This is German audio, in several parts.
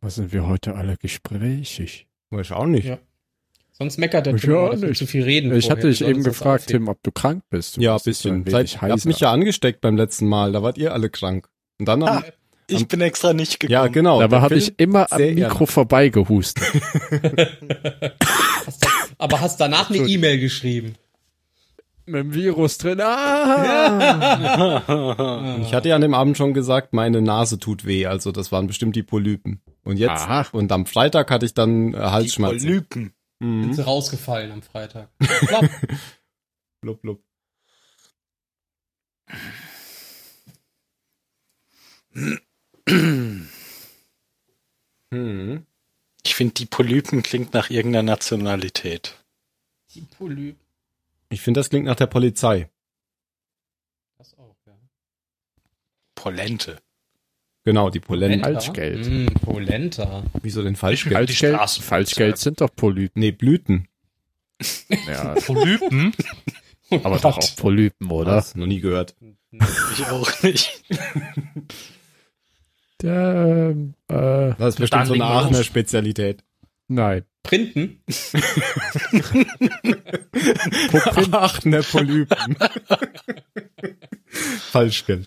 Was sind wir heute alle gesprächig? Weiß auch nicht. Ja. Sonst meckert der Ich Tim auch nicht. zu viel reden. Ich vorher. hatte dich eben gefragt. Tim, ob du krank bist. Du ja, ein bist bisschen. ein Seid, wenig ihr habt heiser. mich ja angesteckt beim letzten Mal. Da wart ihr alle krank. Und dann Ah, am, ich am- bin extra nicht gekommen. ja, genau. Dabei habe ich immer am Mikro vorbeigehustet. Hast du- Aber hast danach eine E-Mail geschrieben. Mit dem Virus drin. Ah! Ich hatte ja an dem Abend schon gesagt, meine Nase tut weh. Also das waren bestimmt die Polypen. Und jetzt, Aha. und am Freitag hatte ich dann äh, Die Halsschmerzen. Polypen. Mhm. Sind sie rausgefallen am Freitag. Klapp. Blub, blub. Hm. Ich finde, die Polypen klingt nach irgendeiner Nationalität. Die Polyp. Ich finde, das klingt nach der Polizei. Das auch, ja. Polente. Genau, die. Polenta? Falschgeld. Mm, Polenta. Wieso denn Falschgeld? Falschgeld, Falschgeld sind doch Polypen. Nee, Blüten. Ja, Polypen? aber doch auch Polypen, oder? Was? Noch nie gehört. Ich auch nicht. Der, äh, Das ist bestimmt so eine Aachener. Spezialität. nein. Printen? Aachener Polypen. Falschgeld.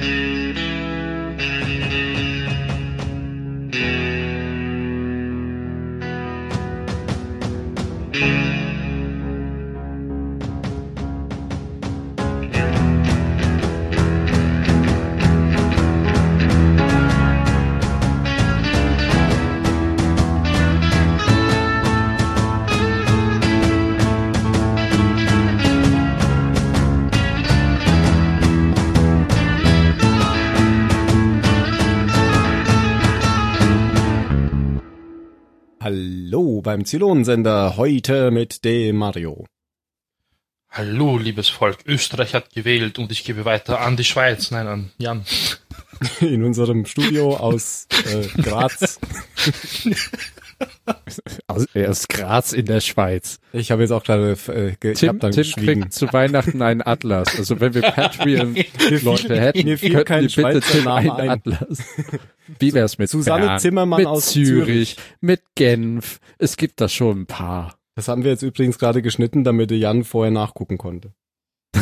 Hallo beim Zylonensender, heute mit dem Mario. Hallo, liebes Volk. Österreich hat gewählt und ich gebe weiter an die Schweiz. Nein, an Jan. In unserem Studio aus äh, Graz. Aus, er ist Graz in der Schweiz. Ich habe jetzt auch gerade äh, ge ich Tim, Tim geschwiegen. kriegt zu Weihnachten einen Atlas. Also wenn wir Patreon-Leute hätten, könnten die bitte Tim einen ein. Atlas. Wie wär's mit Susanne Bern, Zimmermann mit aus Zürich, mit Genf? Es gibt da schon ein paar. Das haben wir jetzt übrigens gerade geschnitten, damit der Jan vorher nachgucken konnte.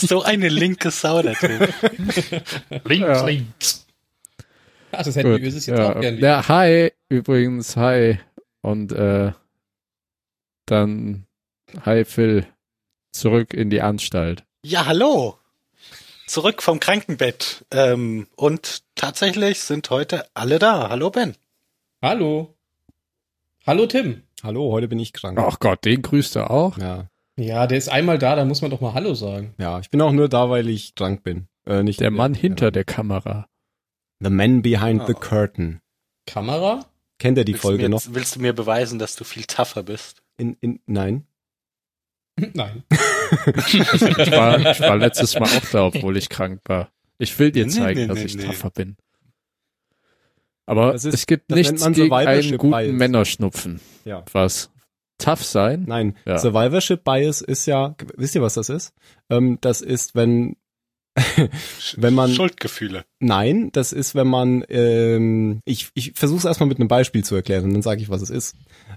So eine linke Sau, der Typ. Links, Ja. links. Ach, das hätten Gut, wir es jetzt ja. auch gerne. ja, hi, übrigens, hi. Und äh, dann hi Phil, zurück in die Anstalt. Ja, hallo. Zurück vom Krankenbett. Ähm, und tatsächlich sind heute alle da. Hallo Ben. Hallo. Hallo Tim. Hallo, heute bin ich krank. Ach Gott, den grüßt er auch. Ja, Ja, der ist einmal da, da muss man doch mal Hallo sagen. ja, ich bin auch nur da, weil ich krank bin. Äh, nicht Der Mann ja. hinter der Kamera. The Man Behind the Oh. Curtain. Kamera? Kennt ihr die willst Folge mir, noch? Willst du mir beweisen, dass du viel tougher bist? In, in, nein. Nein. Ich war, ich war letztes Mal auch da, obwohl ich krank war. Ich will dir Nee, zeigen, nee, dass nee, ich nee. tougher bin. Aber ist- es gibt nichts man gegen Survivorship einen guten Bias. Männerschnupfen. Ja. Was? Tough sein? Nein, Ja. Survivorship Bias ist ja, wisst ihr, was das ist? Ähm, das ist, wenn, wenn man, Schuldgefühle. nein, das ist, wenn man, ähm, ich, ich versuche es erstmal mit einem Beispiel zu erklären und dann sage ich, was es ist.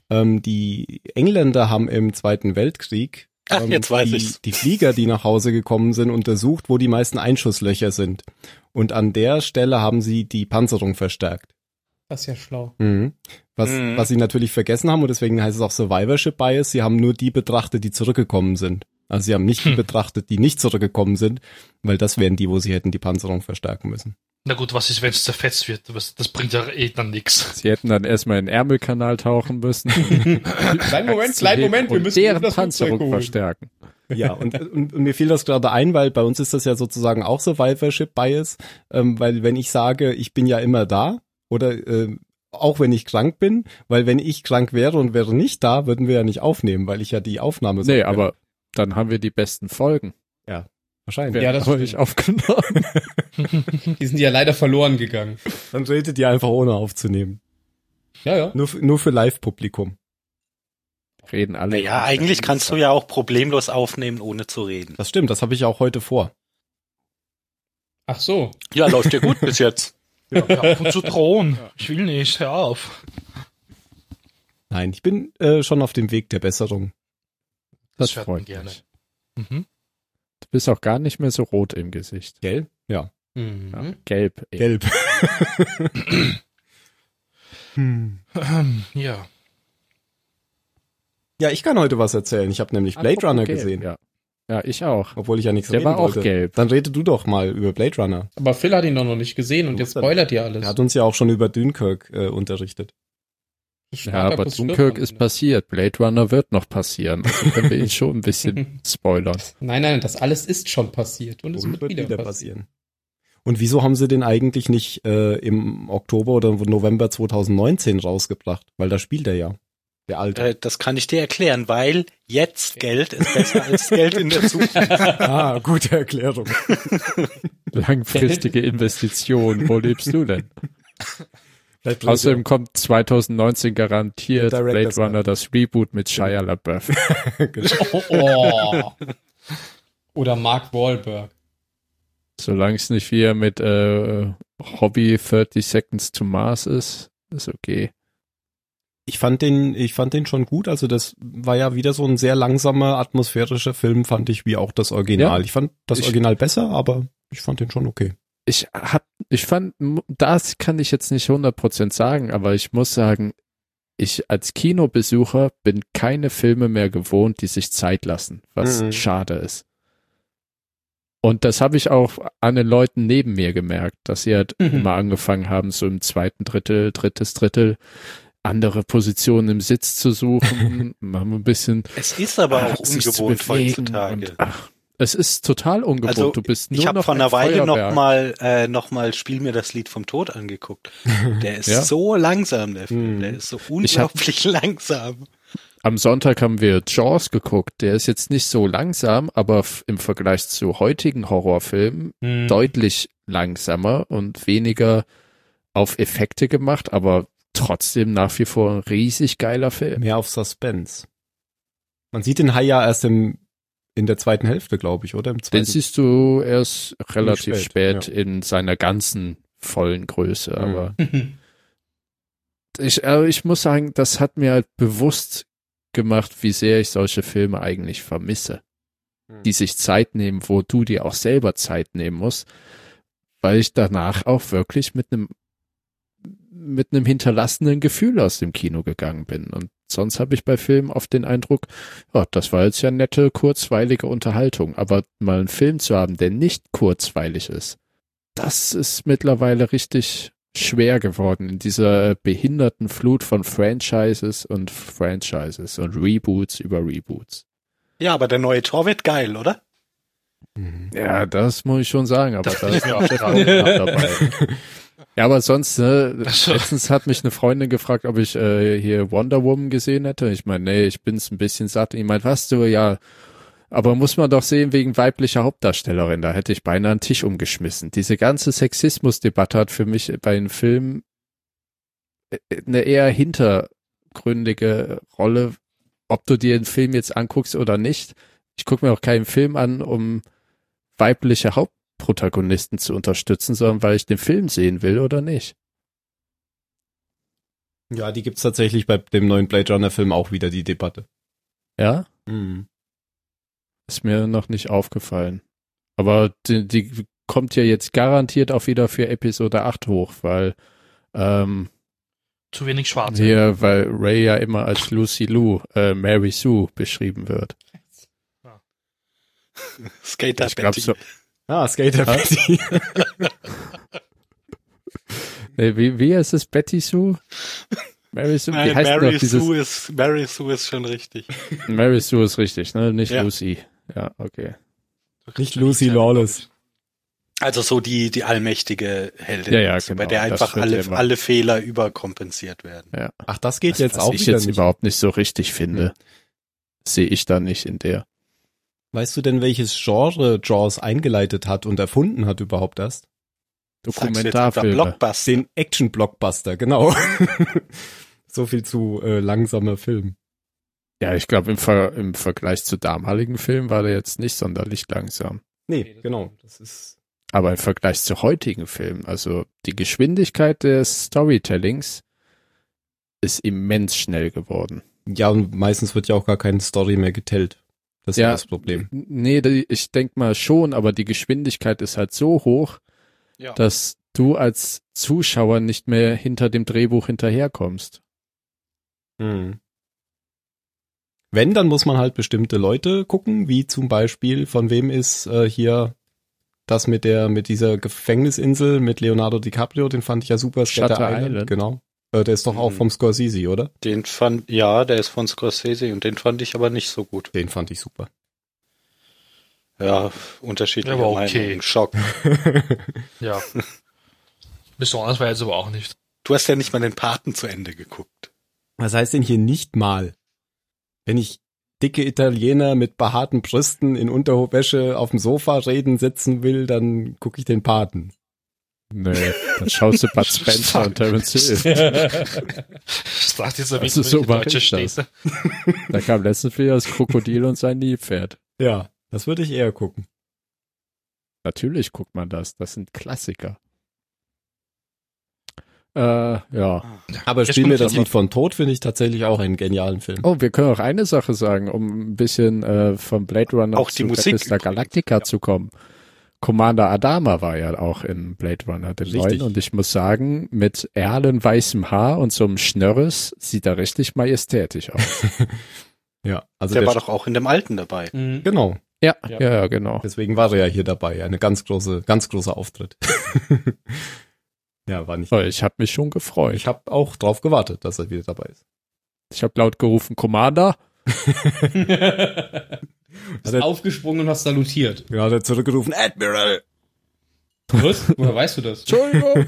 Ähm, die Engländer haben im Zweiten Weltkrieg Ach, ähm, jetzt weiß die, ich's. die Flieger, die nach Hause gekommen sind, untersucht, wo die meisten Einschusslöcher sind. Und an der Stelle haben sie die Panzerung verstärkt. Das ist ja schlau. Mhm. Was, Mhm. was sie natürlich vergessen haben, und deswegen heißt es auch Survivorship Bias, sie haben nur die betrachtet, die zurückgekommen sind. Also sie haben nicht die betrachtet, die nicht zurückgekommen sind, weil das wären die, wo sie hätten die Panzerung verstärken müssen. Na gut, was ist, wenn es zerfetzt wird? Das, das bringt ja eh dann nix. Sie hätten dann erstmal in den Ärmelkanal tauchen müssen. Kleinen Moment, kleinen Moment, wir müssen deren das Panzerung verstärken. Ja, und, und, und mir fiel das gerade ein, weil bei uns ist das ja sozusagen auch Survivorship Bias, ähm, weil wenn ich sage, ich bin ja immer da, oder äh, auch wenn ich krank bin, weil wenn ich krank wäre und wäre nicht da, würden wir ja nicht aufnehmen, weil ich ja die Aufnahme Nee, aber dann haben wir die besten Folgen. Wahrscheinlich. Ja, das habe ich aufgenommen. Die sind ja leider verloren gegangen. Dann redet ihr einfach ohne aufzunehmen. Ja, ja. Nur, für- nur für Live-Publikum. Reden alle. Naja, eigentlich kannst du ja auch problemlos aufnehmen, ohne zu reden. Das stimmt, das habe ich auch heute vor. Ach so. Ja, läuft dir gut bis jetzt. Ja, auf zu drohen. Ich will nicht, hör auf. Nein, ich bin äh, schon auf dem Weg der Besserung. Das hört man freut gerne. mich. Mhm. Du bist auch gar nicht mehr so rot im Gesicht. Gell? Ja. Mhm. Ja, gelb. eher. Gelb. hm. Ähm, ja. Ja, ich kann heute was erzählen. Ich habe nämlich Blade Apropos Runner gelb, gesehen. Ja. ja, ich auch. Obwohl ich ja nichts Der reden war auch wollte. gelb. Dann rede du doch mal über Blade Runner. Aber Phil hat ihn doch noch nicht gesehen und jetzt spoilert ihr alles. Er hat uns ja auch schon über Dunkirk äh, unterrichtet. Ja, aber Dunkirk ist passiert. Blade Runner wird noch passieren. Also können wir ihn schon ein bisschen spoilern. Nein, nein, das alles ist schon passiert und es Und wird, wieder, passieren. Und wieso haben sie den eigentlich nicht äh, im Oktober oder November 2019 rausgebracht? Weil da spielt er ja. Der alte. Äh, das kann ich dir erklären, weil jetzt Geld ist besser als Geld in der Zukunft. ah, gute Erklärung. Langfristige Investition. Wo lebst du denn? Außerdem kommt 2019 garantiert Blade Runner das Reboot mit Shia LaBeouf. Oh, oh. Oder Mark Wahlberg. Solange es nicht wieder mit äh, Hobby 30 Seconds to Mars ist, ist okay. Ich fand den, ich fand den schon gut. Also das war ja wieder so ein sehr langsamer, atmosphärischer Film, fand ich, wie auch das Original. Ja. ich fand das Ich- Original besser, aber ich fand den schon okay. Ich hab, ich fand, das kann ich jetzt nicht 100% sagen, aber ich muss sagen, ich als Kinobesucher bin keine Filme mehr gewohnt, die sich Zeit lassen, was Mhm. schade ist. Und das habe ich auch an den Leuten neben mir gemerkt, dass sie halt Mhm. immer angefangen haben, so im zweiten Drittel, drittes Drittel, andere Positionen im Sitz zu suchen, mal ein bisschen Es ist aber auch ungewohnt heutzutage. und, ach, es ist total ungewohnt. Also, du bist nur ich habe vor ein einer Weile noch Feuerwerk. mal, äh, noch mal Spiel mir das Lied vom Tod angeguckt. Der ist Ja. so langsam, der Film. Mhm. Der ist so unglaublich langsam. Am Sonntag haben wir Jaws geguckt. Der ist jetzt nicht so langsam, aber im Vergleich zu heutigen Horrorfilmen Hm. deutlich langsamer und weniger auf Effekte gemacht, aber trotzdem nach wie vor ein riesig geiler Film. Mehr auf Suspense. Man sieht den Hai ja erst im, in der zweiten Hälfte, glaube ich, oder? Im Den zweiten. siehst du erst relativ spät, spät, in seiner ganzen vollen Größe, Mhm. aber ich, äh, ich muss sagen, das hat mir halt bewusst gemacht, wie sehr ich solche Filme eigentlich vermisse. Mhm. Die sich Zeit nehmen, wo du dir auch selber Zeit nehmen musst, weil ich danach auch wirklich mit einem mit einem hinterlassenen Gefühl aus dem Kino gegangen bin. Und sonst habe ich bei Filmen oft den Eindruck, ja, das war jetzt ja nette, kurzweilige Unterhaltung. Aber mal einen Film zu haben, der nicht kurzweilig ist, das ist mittlerweile richtig schwer geworden in dieser behinderten Flut von Franchises und Franchises und Reboots über Reboots. Ja, aber der neue Tor wird geil, oder? Mhm. Ja, das muss ich schon sagen, aber da ist auch Goldblum dabei. Ja, aber sonst, ne, letztens hat mich eine Freundin gefragt, ob ich äh, hier Wonder Woman gesehen hätte. Ich meine, nee, ich bin's ein bisschen satt. Ich meine, was du, ja, aber muss man doch sehen wegen weiblicher Hauptdarstellerin. Da hätte ich beinahe einen Tisch umgeschmissen. Diese ganze Sexismusdebatte hat für mich bei einem Film äh, eine eher hintergründige Rolle, ob du dir den Film jetzt anguckst oder nicht. Ich gucke mir auch keinen Film an, um weibliche Hauptprotagonisten zu unterstützen, sondern weil ich den Film sehen will oder nicht. Ja, die gibt's tatsächlich bei dem neuen Blade Runner Film auch wieder, die Debatte. Ja, Mhm. ist mir noch nicht aufgefallen. Aber die, die kommt ja jetzt garantiert auch wieder für Episode 8 hoch, weil ähm, Zu wenig Schwarze. hier, weil Ray ja immer als Lucy Lou, äh, Mary Sue beschrieben wird. Skater Ich glaube so. Ah, Skater Ja. Betty. Nee, wie, wie heißt es? Betty Sue? Mary Sue? Wie Nein, Mary? Sue ist, Mary Sue ist schon richtig. Mary Sue ist richtig, ne? Nicht Ja. Lucy. Ja, okay. Nicht Lucy Lawless. Also so die, die allmächtige Heldin, Ja, ja, so, bei genau, der das einfach alle, immer- alle Fehler überkompensiert werden. Ach, das geht Was, jetzt was auch ich wieder jetzt nicht. überhaupt nicht so richtig finde, sehe ich da nicht in der. Weißt du denn, welches Genre Jaws eingeleitet hat und erfunden hat überhaupt erst? Dokumentarfilme. Blockbuster. Den Action-Blockbuster, genau. so viel zu äh, langsamer Film. Ja, ich glaube, im, Ver im Vergleich zu damaligen Filmen war der jetzt nicht sonderlich langsam. Nee, genau. Das ist Aber im Vergleich zu heutigen Filmen, also die Geschwindigkeit des Storytellings ist immens schnell geworden. ja und meistens wird ja auch gar keine Story mehr getellt. Das ist ja das Problem. Nee, die- ich denk mal schon, aber die Geschwindigkeit ist halt so hoch, Ja. dass du als Zuschauer nicht mehr hinter dem Drehbuch hinterherkommst. Hm. Wenn, dann muss man halt bestimmte Leute gucken, wie zum Beispiel, von wem ist äh, hier das mit der, mit dieser Gefängnisinsel mit Leonardo DiCaprio, den fand ich ja super. Shutter Island. Genau. Äh, der ist doch auch Mhm. vom Scorsese, oder? Den fand, ja, der ist von Scorsese und den fand ich aber nicht so gut. Den fand ich super. Ja, unterschiedliche war okay. Meinungen. Schock. Ja. Besonders war jetzt aber auch nicht. Du hast ja nicht mal den Paten zu Ende geguckt. Was heißt denn hier nicht mal? Wenn ich dicke Italiener mit behaarten Brüsten in Unterhofwäsche auf dem Sofa reden sitzen will, dann gucke ich den Paten. Nee, dann schaust du Bud Spencer und Terence Hill. Sagt jetzt ein bisschen so die deutsche. Städte. Da kam letztens wieder das Krokodil und sein Nilpferd. Ja, das würde ich eher gucken. Natürlich guckt man das. Das sind Klassiker. Äh, ja. Aber Jetzt Spiel mir das aber- Lied von Tod finde ich tatsächlich auch einen genialen Film. Oh, wir können auch eine Sache sagen, um ein bisschen äh, vom Blade Runner Auch die zu Musik Battlestar übrigens, Galactica ja. zu kommen. Commander Adama war ja auch in Blade Runner, dem Richtig. neuen. Und ich muss sagen, mit erlenweißem Haar und so einem Schnörres sieht er richtig majestätisch aus. Ja, also der der, war doch auch in dem alten dabei. Mhm. genau. ja, Ja. ja, genau. Deswegen war er ja hier dabei. Eine ganz große, ganz großer Auftritt. ja, war nicht. Oh, ich habe mich schon gefreut. Ich habe auch drauf gewartet, dass er wieder dabei ist. Ich habe laut gerufen, Commander. Bist aufgesprungen und hast salutiert. Ja, hat er zurückgerufen, Admiral! Was? Woher weißt du das? Entschuldigung.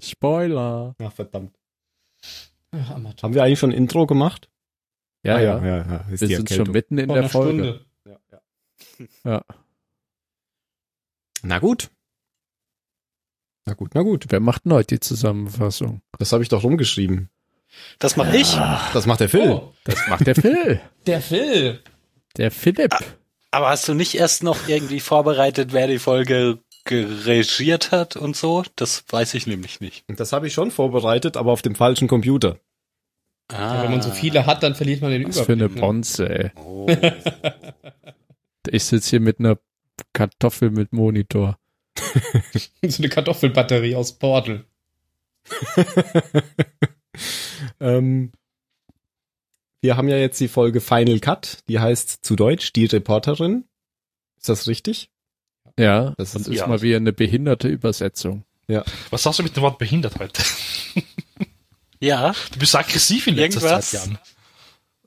Spoiler. Ach, verdammt. Ach, Amateur. Haben wir eigentlich schon ein Intro gemacht? Ja, Ah, ja. ja, ja. Ist Wir die sind Erkältung. schon mitten in Vor der Folge. Stunde. Ja, ja. Ja. Na gut. Na gut, na gut. Wer macht denn heute die Zusammenfassung? Das habe ich doch rumgeschrieben. Das mache ich. Das macht der Phil. Oh, Das macht der Phil. der Phil. Der Philipp. Aber hast du nicht erst noch irgendwie vorbereitet, wer die Folge geregiert hat und so? Das weiß ich nämlich nicht. Das habe ich schon vorbereitet, aber auf dem falschen Computer. Ah. Ja, wenn man so viele hat, dann verliert man den Was für eine Überblick. ne? Bonze, ey. Oh. Ich sitze hier mit einer Kartoffel mit Monitor. so eine Kartoffelbatterie aus Portal. ähm, wir haben ja jetzt die Folge Final Cut, die heißt zu Deutsch Die Reporterin. Ist das richtig? Ja, Das ist- ist ja. mal wie eine behinderte Übersetzung. Was sagst du mit dem Wort behindert heute? Ja, Du bist aggressiv in letzter Irgendwas? Zeit, Jan.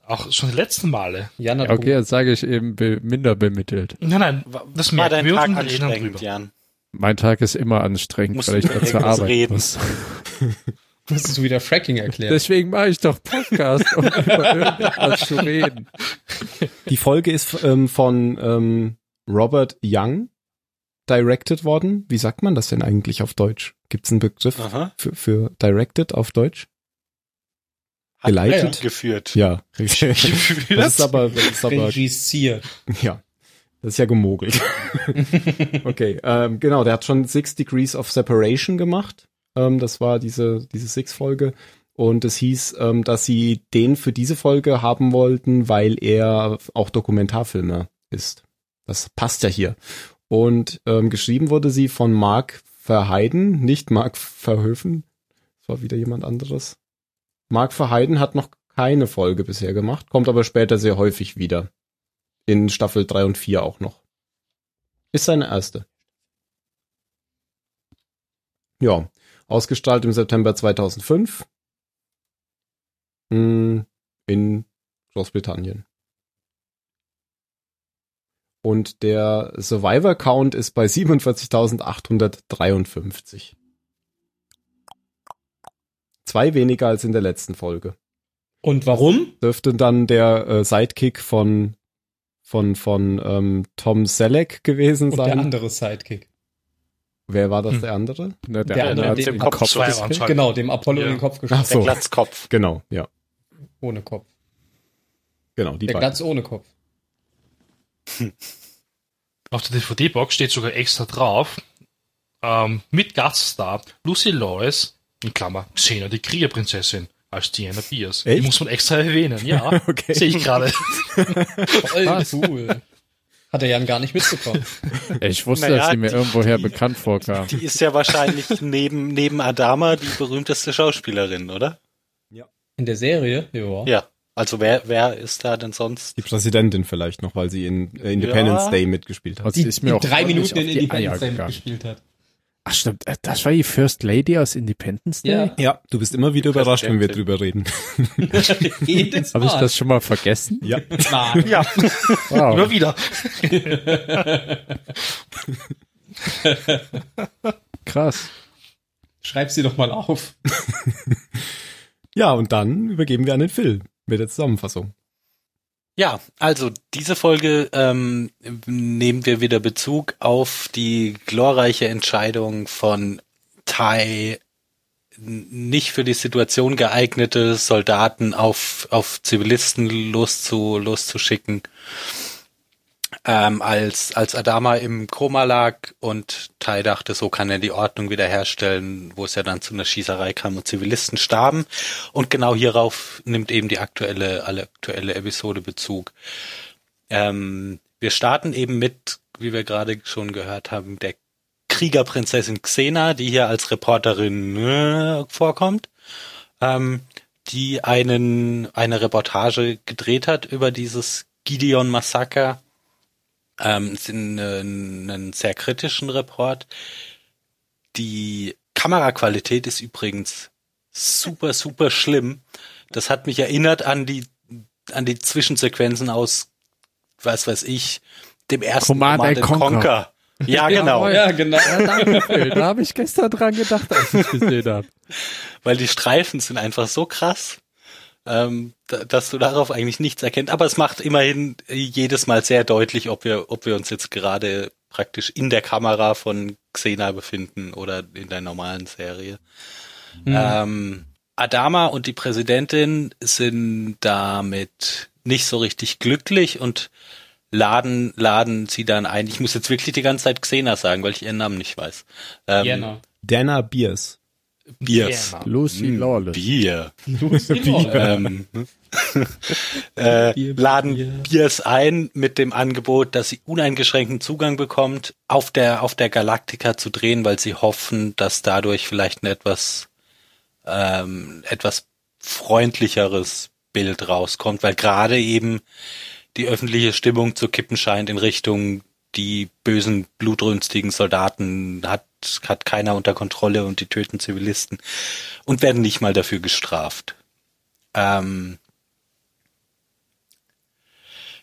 Auch schon die letzten Male. Jan hat Okay, jetzt sage ich eben be minder bemittelt. Nein, nein, das war dein wir Tag anstrengend. Jan. Mein Tag ist immer anstrengend, Musst weil ich du dann zur irgendwas Arbeit reden? muss. musstest du wieder Fracking erklären. Deswegen mache ich doch Podcast, um über irgendwas zu reden. Die Folge ist ähm, von ähm, Robert Young directed worden. Wie sagt man das denn eigentlich auf Deutsch? Gibt es einen Begriff Aha. für, für directed auf Deutsch? Hat Geleitet? geführt. Ja, richtig. Das ist aber, das ist aber Regisiert. Ja, das ist ja gemogelt. okay, ähm, genau, der hat schon Six Degrees of Separation gemacht. Ähm, das war diese, diese Six-Folge. Und es hieß, ähm, dass sie den für diese Folge haben wollten, weil er auch Dokumentarfilmer ist. Das passt ja hier. Und ähm, geschrieben wurde sie von Mark Verheiden, nicht Mark Verhöfen. Das war wieder jemand anderes. Mark Verheiden hat noch keine Folge bisher gemacht, kommt aber später sehr häufig wieder in Staffel 3 und 4 auch noch. Ist seine erste. Ja, ausgestrahlt im September 2005 mm, in Großbritannien. Und der Survivor Count ist bei 47.853. Zwei weniger als in der letzten Folge Und warum? dürfte dann der äh, Sidekick von von, von ähm, Tom Selleck gewesen Und der sein. andere Sidekick. Wer war das, Hm. der andere? Der, Der eine andere hat dem Kopf, Kopf halt. Genau, dem Apollo Ja. in den Kopf Ach geschossen. so. Der Glatzkopf. Genau, ja. Ohne Kopf. Genau, die Der beiden. Glatz ohne Kopf. Auf der DVD-Box steht sogar extra drauf, ähm, mit Gaststar Lucy Lawless, in Klammer, Xena, die Kriegerprinzessin, als Diana Pierce. Die muss man extra erwähnen, ja. Okay. Sehe ich gerade. Voll cool. Hat er Jan gar nicht mitbekommen. Ich wusste, Naja, dass sie mir die- irgendwoher bekannt vorkam. Die ist ja wahrscheinlich neben, neben Adama die berühmteste Schauspielerin, oder? In der Serie? Ja. Ja. Also wer, wer ist da denn sonst? Die Präsidentin vielleicht noch, weil sie in äh, Independence Ja. Day mitgespielt hat. Die, sie ist die mir auch drei Minuten in die Independence Day mitgespielt hat. Ach stimmt, äh, das war die First Lady aus Independence Day? Ja. Ja, du bist immer wieder überrascht, wenn wir drüber reden. Jedes Habe ich das schon mal vergessen? Ja. Nein. Ja. Wow. Immer wieder. Krass. Schreib sie doch mal auf. Ja, und dann übergeben wir an den Phil mit der Zusammenfassung. Ja, also diese Folge ähm, nehmen wir wieder Bezug auf die glorreiche Entscheidung von Tai, nicht für die Situation geeignete Soldaten auf, auf Zivilisten loszu, loszuschicken. Ähm, als, als Adama im Koma lag und Tai dachte, so kann er die Ordnung wiederherstellen, wo es ja dann zu einer Schießerei kam und Zivilisten starben. Und genau hierauf nimmt eben die aktuelle, alle aktuelle Episode Bezug. Ähm, wir starten eben mit, wie wir gerade schon gehört haben, der Kriegerprinzessin Xena, die hier als Reporterin äh, vorkommt, ähm, die einen, eine Reportage gedreht hat über dieses Gideon-Massaker. Ähm, es ist ein, ein, einen sehr kritischen Report. Die Kameraqualität ist übrigens super, super schlimm. Das hat mich erinnert an die, an die Zwischensequenzen aus, was weiß ich, dem ersten Command and Command and Conquer. Conquer. Ja, genau. Ja, genau. Ja. Da habe ich gestern dran gedacht, als ich gesehen habe. Weil die Streifen sind einfach so krass, ähm, da- dass du darauf eigentlich nichts erkennst. Aber es macht immerhin jedes Mal sehr deutlich, ob wir, ob wir uns jetzt gerade praktisch in der Kamera von Xena befinden oder in der normalen Serie. Ähm, Adama und die Präsidentin sind damit nicht so richtig glücklich und laden, laden sie dann ein. Ich muss jetzt wirklich die ganze Zeit Xena sagen, weil ich ihren Namen nicht weiß. Ähm, Jena. Dana Beers. Biers. Lucy Mm, Lawless. Bier. Bier. ähm, äh, Bier, laden Bier. Biers ein mit dem Angebot, dass sie uneingeschränkten Zugang bekommt, auf der, auf der Galaktika zu drehen, weil sie hoffen, dass dadurch vielleicht ein etwas, ähm, etwas freundlicheres Bild rauskommt, weil gerade eben die öffentliche Stimmung zu kippen scheint in Richtung die bösen, blutrünstigen Soldaten hat, hat keiner unter Kontrolle und die töten Zivilisten und werden nicht mal dafür gestraft. Ähm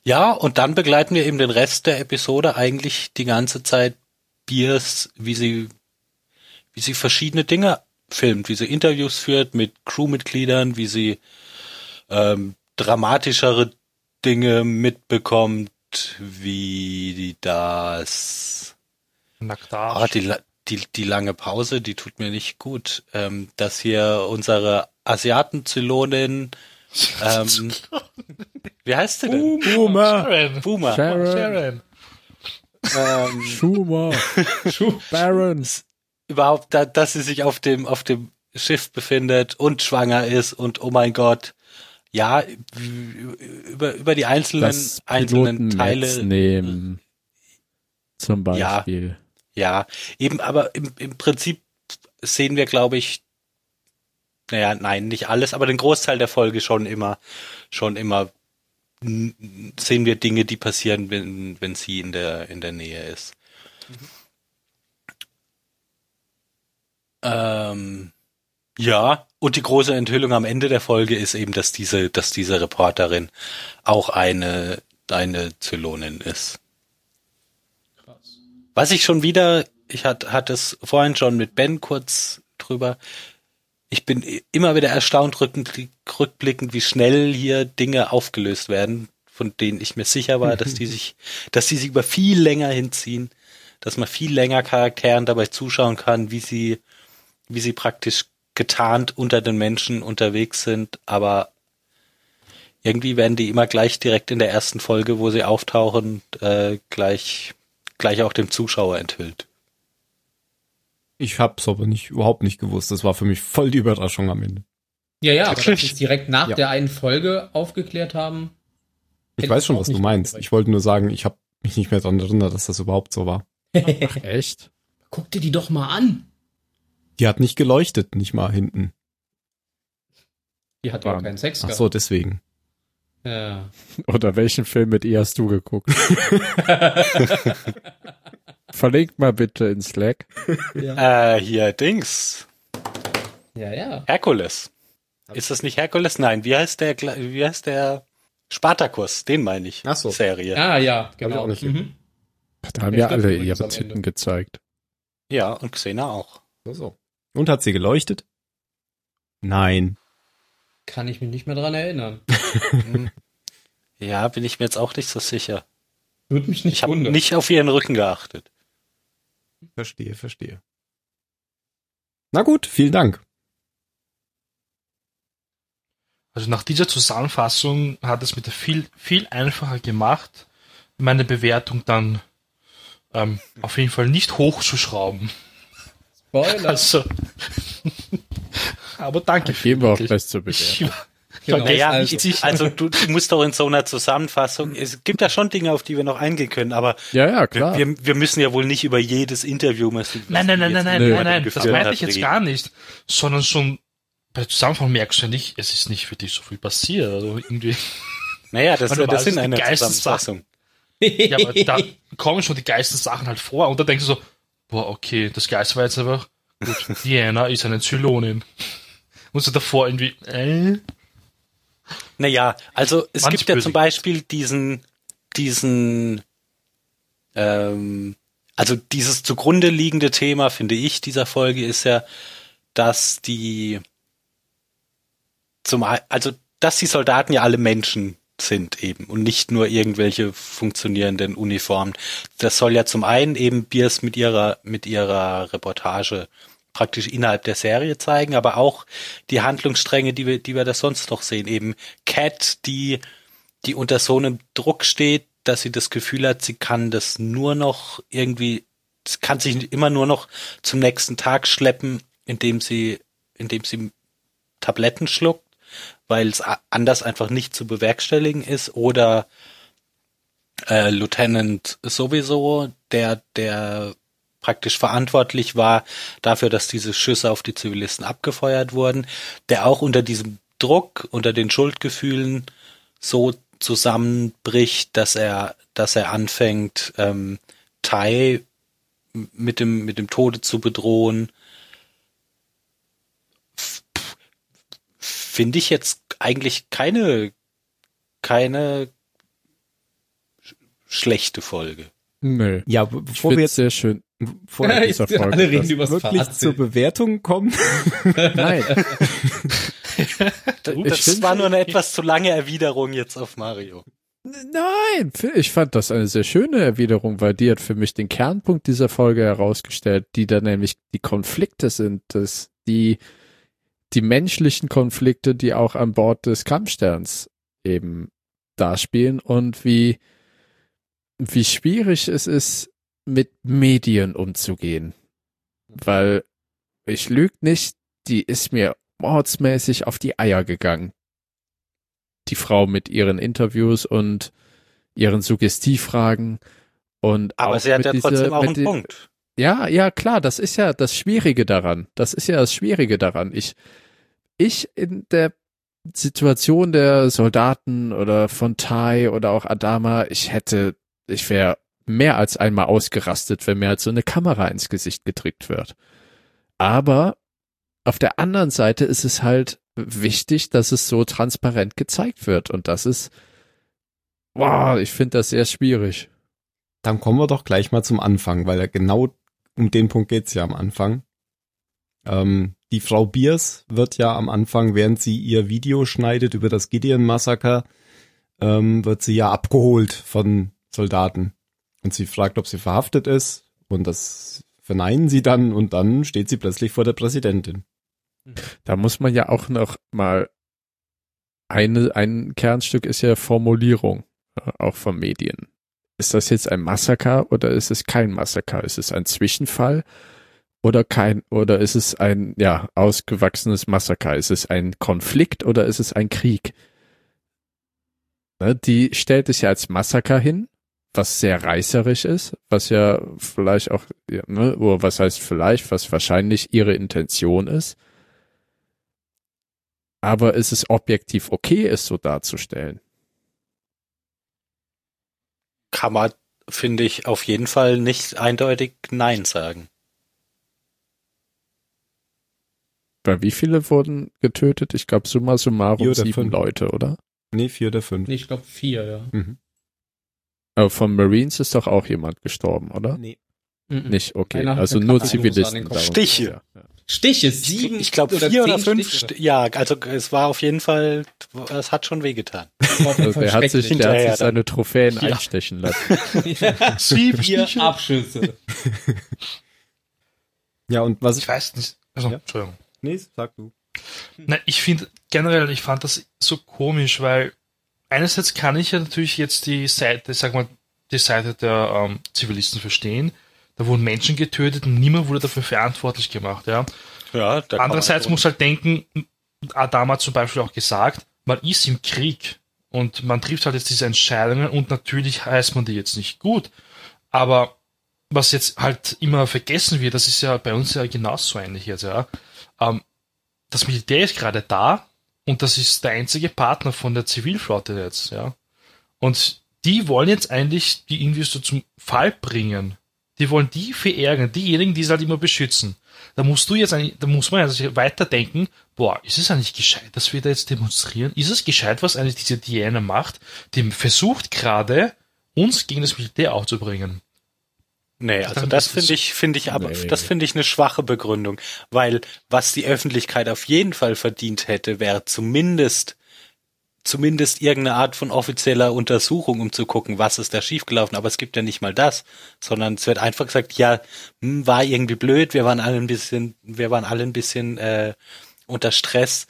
ja, und dann begleiten wir eben den Rest der Episode eigentlich die ganze Zeit Biers, wie sie, wie sie verschiedene Dinge filmt, wie sie Interviews führt mit Crewmitgliedern, wie sie ähm, dramatischere Dinge mitbekommt, wie die das Nackt Ah, die, die, die lange Pause, die tut mir nicht gut. Ähm, dass hier unsere Asiatenzylonin, ähm, wie heißt sie denn? Boomer. Sharon. Boomer. Sharon. Sharon. Ähm, Schumer. Baron. überhaupt, da, dass sie sich auf dem, auf dem Schiff befindet und schwanger ist und oh mein Gott. Ja, über, über die einzelnen, Das einzelnen Teile. nehmen. Zum Ja. Beispiel. Ja, eben, aber im, im Prinzip sehen wir, glaube ich, naja, nein, nicht alles, aber den Großteil der Folge schon immer, schon immer sehen wir Dinge, die passieren, wenn, wenn sie in der, in der Nähe ist. Ähm, ja, und die große Enthüllung am Ende der Folge ist eben, dass diese, dass diese Reporterin auch eine, eine Zylonin ist. Was ich schon wieder, ich hatte hat es vorhin schon mit Ben kurz drüber, ich bin immer wieder erstaunt rückblick- rückblickend, wie schnell hier Dinge aufgelöst werden von denen ich mir sicher war, dass die sich, dass die sich über viel länger hinziehen, dass man viel länger Charakteren dabei zuschauen kann, wie sie, wie sie praktisch getarnt unter den Menschen unterwegs sind, aber irgendwie werden die immer gleich direkt in der ersten Folge, wo sie auftauchen, äh, gleich, gleich auch dem Zuschauer enthüllt. Ich hab's aber nicht, überhaupt nicht gewusst. Das war für mich voll die Überraschung am Ende. Ja, ja, aber dass sie es direkt nach Ja. der einen Folge aufgeklärt haben. Ich weiß schon, was du meinst. Ich wollte nur sagen, ich habe mich nicht mehr daran erinnert, dass das überhaupt so war. Ach, echt? Guck dir die doch mal an. Die hat nicht geleuchtet, nicht mal hinten. Die hat Warm. keinen Sex Ach gehabt. so, deswegen. Ja. Oder welchen Film mit ihr hast du geguckt? Verlink mal bitte in Slack. ja. Äh, hier, Dings. ja, ja. Herkules. Ist das nicht Herkules? Nein, wie heißt der, wie heißt der Spartacus? Den meine ich. Ach so. Serie. Ah, ja, ich genau. auch nicht mhm. Da haben Ja, alle ihre. Titten gezeigt. Ja, und Xena auch. So, so. Und hat sie geleuchtet? Nein. Kann ich mich nicht mehr dran erinnern. Hm. Ja, bin ich mir jetzt auch nicht so sicher. Würde mich nicht Ich habe wundern. nicht auf ihren Rücken geachtet. Verstehe, verstehe. Na gut, vielen Dank. Also nach dieser Zusammenfassung hat es mir viel, viel einfacher gemacht, meine Bewertung dann ähm, auf jeden Fall nicht hochzuschrauben. Spoiler. Also, aber danke. Gehen wir auch wirklich. gleich zur Ich, Bewertung. Genau. Ja, also- nicht, also du, du musst doch in so einer Zusammenfassung, es gibt da schon Dinge, auf die wir noch eingehen können, aber Ja, ja, wir, klar. wir, wir müssen ja wohl nicht über jedes Interview müssen. Nein, nein, nein, nein, nein, nein, nein, das meinte ich jetzt gar nicht, sondern schon bei der Zusammenfassung merkst du ja nicht, es ist nicht für dich so viel passiert, also irgendwie. Naja, das ja weißt, Sinn die einer Geistessachen- Zusammenfassung. Ja, aber da kommen schon die geilsten Sachen halt vor und da denkst du so, boah, okay, das Geist war jetzt einfach, gut, Diana ist eine Zylonin. Und so davor irgendwie, äh, Naja, also es Manch gibt ja zum Beispiel diesen, diesen, ähm, also dieses zugrunde liegende Thema, finde ich, dieser Folge ist ja, dass die zum, also dass die Soldaten ja alle Menschen sind eben und nicht nur irgendwelche funktionierenden Uniformen. Das soll ja zum einen eben Biers mit ihrer mit ihrer Reportage praktisch innerhalb der Serie zeigen, aber auch die Handlungsstränge, die wir die wir da sonst noch sehen, eben Cat, die die unter so einem Druck steht, dass sie das Gefühl hat, sie kann das nur noch irgendwie, kann sich immer nur noch zum nächsten Tag schleppen, indem sie indem sie Tabletten schluckt, weil es anders einfach nicht zu bewerkstelligen ist oder äh, Lieutenant sowieso, der der praktisch verantwortlich war dafür, dass diese Schüsse auf die Zivilisten abgefeuert wurden, der auch unter diesem Druck, unter den Schuldgefühlen so zusammenbricht, dass er, dass er anfängt, ähm, Tai mit dem, mit dem Tode zu bedrohen. Finde ich jetzt eigentlich keine, keine sch- schlechte Folge. Nö. Ja, bevor wir jetzt sehr schön. vor Ja, Jetzt dieser Folge, alle reden das über das wirklich Fazit. zur Bewertung kommen, Nein. Das, das war nur eine etwas zu lange Erwiderung jetzt auf Mario. Nein, ich fand das eine sehr schöne Erwiderung, weil die hat für mich den Kernpunkt dieser Folge herausgestellt, die da nämlich die Konflikte sind, dass die, die menschlichen Konflikte, die auch an Bord des Kampfsterns eben darspielen und wie, wie schwierig es ist, mit Medien umzugehen. Weil ich lüg nicht, die ist mir mordsmäßig auf die Eier gegangen die Frau mit ihren Interviews und ihren Suggestivfragen und Aber auch sie hat ja trotzdem auch mit einen die- Punkt. Ja, ja, klar, das ist ja das Schwierige daran. Das ist ja das Schwierige daran. Ich, ich in der Situation der Soldaten oder von Tai oder auch Adama, ich hätte, ich wäre mehr als einmal ausgerastet, wenn mir halt so eine Kamera ins Gesicht gedrückt wird. Aber auf der anderen Seite ist es halt wichtig, dass es so transparent gezeigt wird. Und das ist, wow, ich finde das sehr schwierig. dann kommen wir doch gleich mal zum Anfang, weil genau um den Punkt geht's ja am Anfang. Ähm, die Frau Biers wird ja am Anfang, während sie ihr Video schneidet über das Gideon-Massaker, ähm, wird sie ja abgeholt von Soldaten. Und sie fragt, ob sie verhaftet ist. Und das verneinen sie dann. Und dann steht sie plötzlich vor der Präsidentin. Da muss man ja auch noch mal eine, ein Kernstück ist ja Formulierung, äh, auch von Medien. Ist das jetzt ein Massaker oder ist es kein Massaker? Ist es ein Zwischenfall oder kein, oder ist es ein, ja, ausgewachsenes Massaker? Ist es ein Konflikt oder ist es ein Krieg? Ne, die stellt es ja als Massaker hin, was sehr reißerisch ist, was ja vielleicht auch, ja, ne, oder was heißt vielleicht, was wahrscheinlich ihre Intention ist. Aber ist es objektiv okay, es so darzustellen? Kann man, finde ich, auf jeden Fall nicht eindeutig Nein sagen. Weil wie viele wurden getötet? Ich glaube summa summarum sieben fünf. Leute, oder? Nee, vier oder fünf. Nee, ich glaube vier, ja. Mhm. Aber von Marines ist doch auch jemand gestorben, oder? Nee. Mhm. Nicht, okay. Einer Also nur Zivilisten. Stiche. ja. Stiche, sieben. Ich glaube vier oder fünf. Stiche. St ja, also es war auf jeden Fall, es hat schon wehgetan. Also der hat sich, der hat sich seine Trophäen Ja. einstechen lassen. Sieben Vier Stiche. Abschüsse. Ja, und was Ich ich. weiß nicht. Also, Ja. Entschuldigung. Nee, sag du. Na, ich finde generell, ich fand das so komisch, weil einerseits kann ich ja natürlich jetzt die Seite, sag mal, die Seite der ähm, Zivilisten verstehen. Da wurden Menschen getötet und niemand wurde dafür verantwortlich gemacht, ja. Ja, da Andererseits man muss halt denken, Adama hat zum Beispiel auch gesagt, man ist im Krieg und man trifft halt jetzt diese Entscheidungen und natürlich heißt man die jetzt nicht gut. Aber was jetzt halt immer vergessen wird, das ist ja bei uns ja genauso ähnlich jetzt, ja. Ähm, das Militär ist gerade da und das ist der einzige Partner von der Zivilflotte jetzt, ja. Und die wollen jetzt eigentlich die so zum Fall bringen. Die wollen die verärgern, diejenigen, die sie halt immer beschützen. Da musst du jetzt da muss man also weiterdenken, boah, ist es eigentlich gescheit, dass wir da jetzt demonstrieren? Ist es gescheit, was eigentlich diese Diana macht? Die versucht gerade, uns gegen das Militär aufzubringen. Nee, also das es- finde ich, finde ich aber, Nee. das finde ich eine schwache Begründung, weil was die Öffentlichkeit auf jeden Fall verdient hätte, wäre zumindest, zumindest irgendeine Art von offizieller Untersuchung, um zu gucken, was ist da schiefgelaufen. Aber es gibt ja nicht mal das, sondern es wird einfach gesagt, ja, hm, war irgendwie blöd, wir waren alle ein bisschen, wir waren alle ein bisschen äh, unter Stress.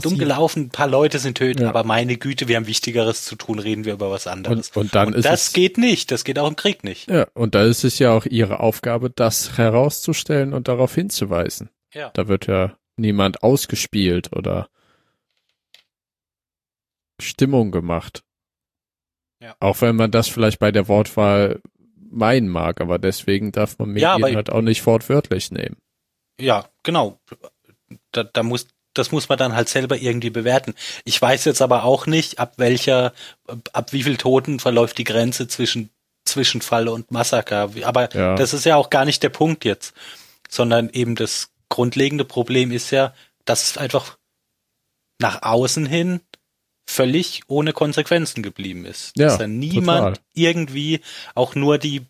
Dumm gelaufen, ein paar Leute sind töten, Ja. aber meine Güte, wir haben Wichtigeres zu tun, reden wir über was anderes. Und, und dann ist das es, geht nicht, das geht auch im Krieg nicht. ja, und da ist es ja auch ihre Aufgabe, das herauszustellen und darauf hinzuweisen. Ja. Da wird ja niemand ausgespielt oder Stimmung gemacht. Ja. Auch wenn man das vielleicht bei der Wortwahl meinen mag, aber deswegen darf man Ja, Medien aber- halt auch nicht wortwörtlich nehmen. Ja, genau. Da, da muss, das muss man dann halt selber irgendwie bewerten. Ich weiß jetzt aber auch nicht, ab welcher, ab wie viel Toten verläuft die Grenze zwischen Zwischenfall und Massaker. Aber Ja. das ist ja auch gar nicht der Punkt jetzt, sondern eben das grundlegende Problem ist ja, dass es einfach nach außen hin völlig ohne Konsequenzen geblieben ist. Ja, dass da niemand total. irgendwie auch nur die,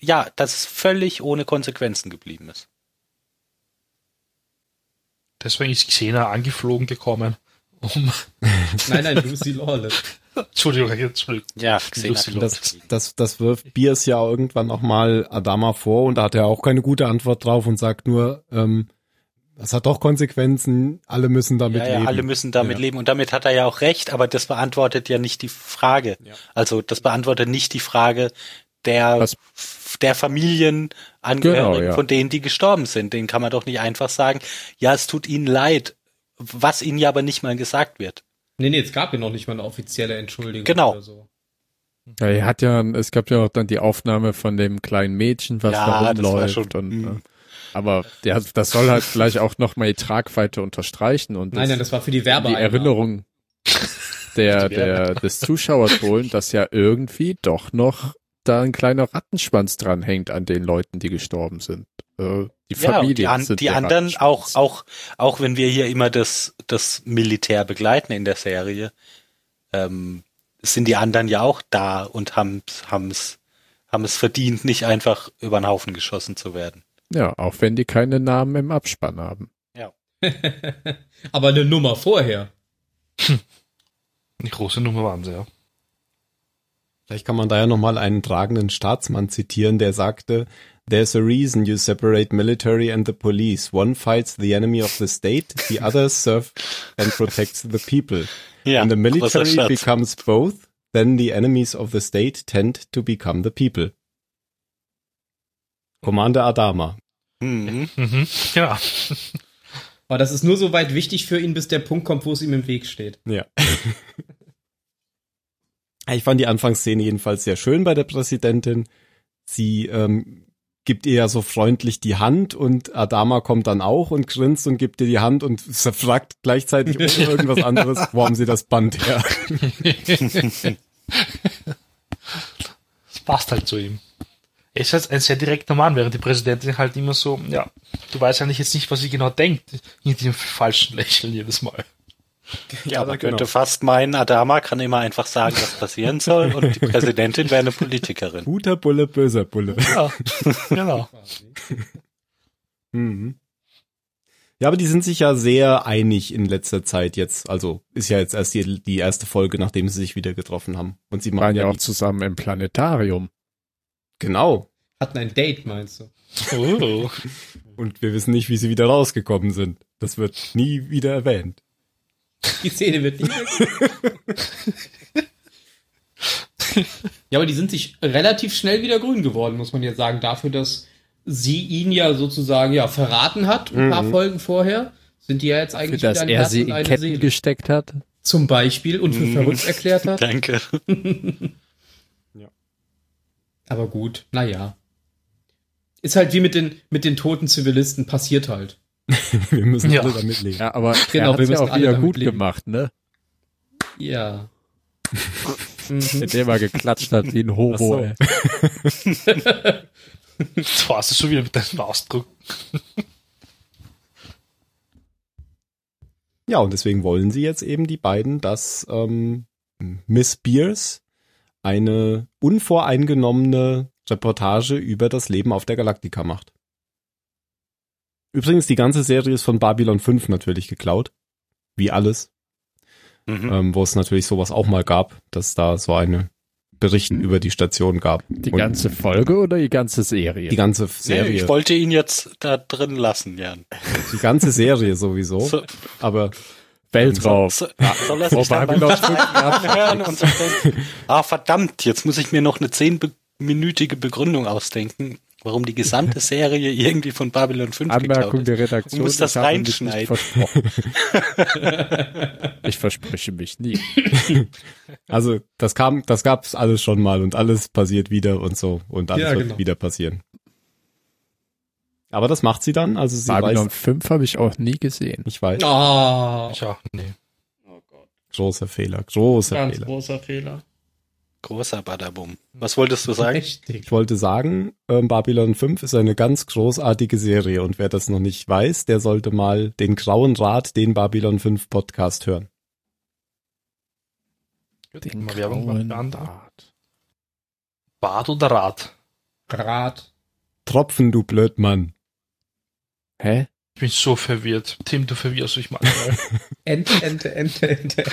ja, dass es völlig ohne Konsequenzen geblieben ist. Deswegen ist Xena angeflogen gekommen, um, Nein, nein, Lucy Lawless. Entschuldigung, Entschuldigung. Ja, Lucy Xena Das, das, das wirft Biers ja irgendwann auch mal Adama vor und da hat er auch keine gute Antwort drauf und sagt nur, ähm, das hat doch Konsequenzen, alle müssen damit ja, ja, leben. alle müssen damit Ja. leben und damit hat er ja auch recht, aber das beantwortet ja nicht die Frage. Ja. Also das beantwortet nicht die Frage der Was- der Familienangehörigen, Genau, ja. von denen die gestorben sind. Den kann man doch nicht einfach sagen, ja, es tut ihnen leid, was ihnen ja aber nicht mal gesagt wird. Nee, nee, es gab ja noch nicht mal eine offizielle Entschuldigung Genau. oder so. Ja, er hat ja, es gab ja auch dann die Aufnahme von dem kleinen Mädchen, was Ja, da das war rumläuft. schon- und, mm. äh, aber der, das soll halt vielleicht auch nochmal die Tragweite unterstreichen und Nein, nein, das war für die die Werbeeinnahmen. Erinnerung der, Die der, des Zuschauers holen, dass ja irgendwie doch noch da ein kleiner Rattenschwanz dran hängt an den Leuten, die gestorben sind. Äh, die Ja, Familie. die, an, sind die der anderen auch, auch, auch wenn wir hier immer das, das Militär begleiten in der Serie, ähm, sind die anderen ja auch da und haben es haben es verdient, nicht einfach über den Haufen geschossen zu werden. Ja, auch wenn die keine Namen im Abspann haben. Aber eine Nummer vorher. Eine große Nummer waren sie, ja. Vielleicht kann man da ja nochmal einen tragenden Staatsmann zitieren, der sagte, There's a reason you separate military and the police. One fights the enemy of the state, the other serve and protects the people. Ja, When the military becomes both, then the enemies of the state tend to become the people. Commander Adama. Mhm. Mhm, genau. Aber das ist nur so weit wichtig für ihn, bis der Punkt kommt, wo es ihm im Weg steht. Ja. ich fand die Anfangsszene jedenfalls sehr schön bei der Präsidentin. Sie ähm, gibt ihr ja so freundlich die Hand und Adama kommt dann auch und grinst und gibt ihr die Hand und fragt gleichzeitig ohne irgendwas anderes, wo haben sie das Band her? Das passt halt zu ihm. Er ist halt ein sehr direkter Mann, während die Präsidentin halt immer so, ja, du weißt eigentlich jetzt nicht, was sie genau denkt, in diesem falschen Lächeln jedes Mal. Ja, man genau. könnte fast meinen, Adama kann immer einfach sagen, was passieren soll und die Präsidentin wäre eine Politikerin. Guter Bulle, böser Bulle. Ja, genau. Mhm. Ja, aber die sind sich ja sehr einig in letzter Zeit jetzt. Also ist ja jetzt erst die, die erste Folge, nachdem sie sich wieder getroffen haben. Und sie Waren ja auch zusammen im Planetarium. Genau. Hatten ein Date, meinst du? Oh. Und wir wissen nicht, wie sie wieder rausgekommen sind. Das wird nie wieder erwähnt. Die Szene wird nicht Ja, aber die sind sich relativ schnell wieder grün geworden, muss man jetzt sagen, dafür, dass sie ihn ja sozusagen ja verraten hat, ein paar Folgen vorher. Sind die ja jetzt Für eigentlich das wieder ein er sie in Ketten Seele. gesteckt hat. Zum Beispiel und für verrückt erklärt hat. Danke. Aber gut, naja. Ist halt wie mit den, mit den toten Zivilisten, passiert halt. Wir müssen Ja. alle damit leben. Ja, aber Genau, er wir ja müssen auch wieder gut leben. gemacht, ne? Ja. Indem er geklatscht hat wie ein Hobo. So. ey. So hast du schon wieder mit deinem Ausdruck. Ja, und deswegen wollen sie jetzt eben die beiden, dass ähm, Miss Beers eine unvoreingenommene Reportage über das Leben auf der Galaktika macht. Übrigens, die ganze Serie ist von Babylon 5 natürlich geklaut. Wie alles. Mhm. Ähm, wo es natürlich sowas auch mal gab, dass da so eine Berichten über die Station gab. Die Und ganze Folge oder die ganze Serie? die ganze Nee, Serie. ich wollte ihn jetzt da drin lassen, Jan. die ganze Serie sowieso. So, Aber Weltraum. so, soll er sich dann beim Babylon Schneiden anhören und sich denken, ah verdammt, jetzt muss ich mir noch eine zehnminütige Begründung ausdenken, warum die gesamte Serie irgendwie von Babylon 5 Anmerkung geklaut der ist. Redaktion. Du musst das ich reinschneiden. versprochen. ich verspreche mich nie. Also das kam, das gab's alles schon mal und alles passiert wieder und so und alles Ja, wird genau. wieder passieren. Aber das macht sie dann, also sie Babylon weiß, 5 habe ich auch nie gesehen. ich weiß, Ah, Ich auch, nee. großer Fehler, großer ganz Fehler. großer Fehler. Großer Badabum. Was wolltest du sagen? Richtig. Ich wollte sagen, ähm, Babylon 5 ist eine ganz großartige Serie und wer das noch nicht weiß, der sollte mal den Grauen Rat, den Babylon 5 Podcast hören. Den Mal Werbung grauen. Bart. Bad oder Rad? Rad. Tropfen, du Blödmann. Hä? Ich bin so verwirrt. Tim, du verwirrst mich manchmal. Ente, Ente, Ente, Ente.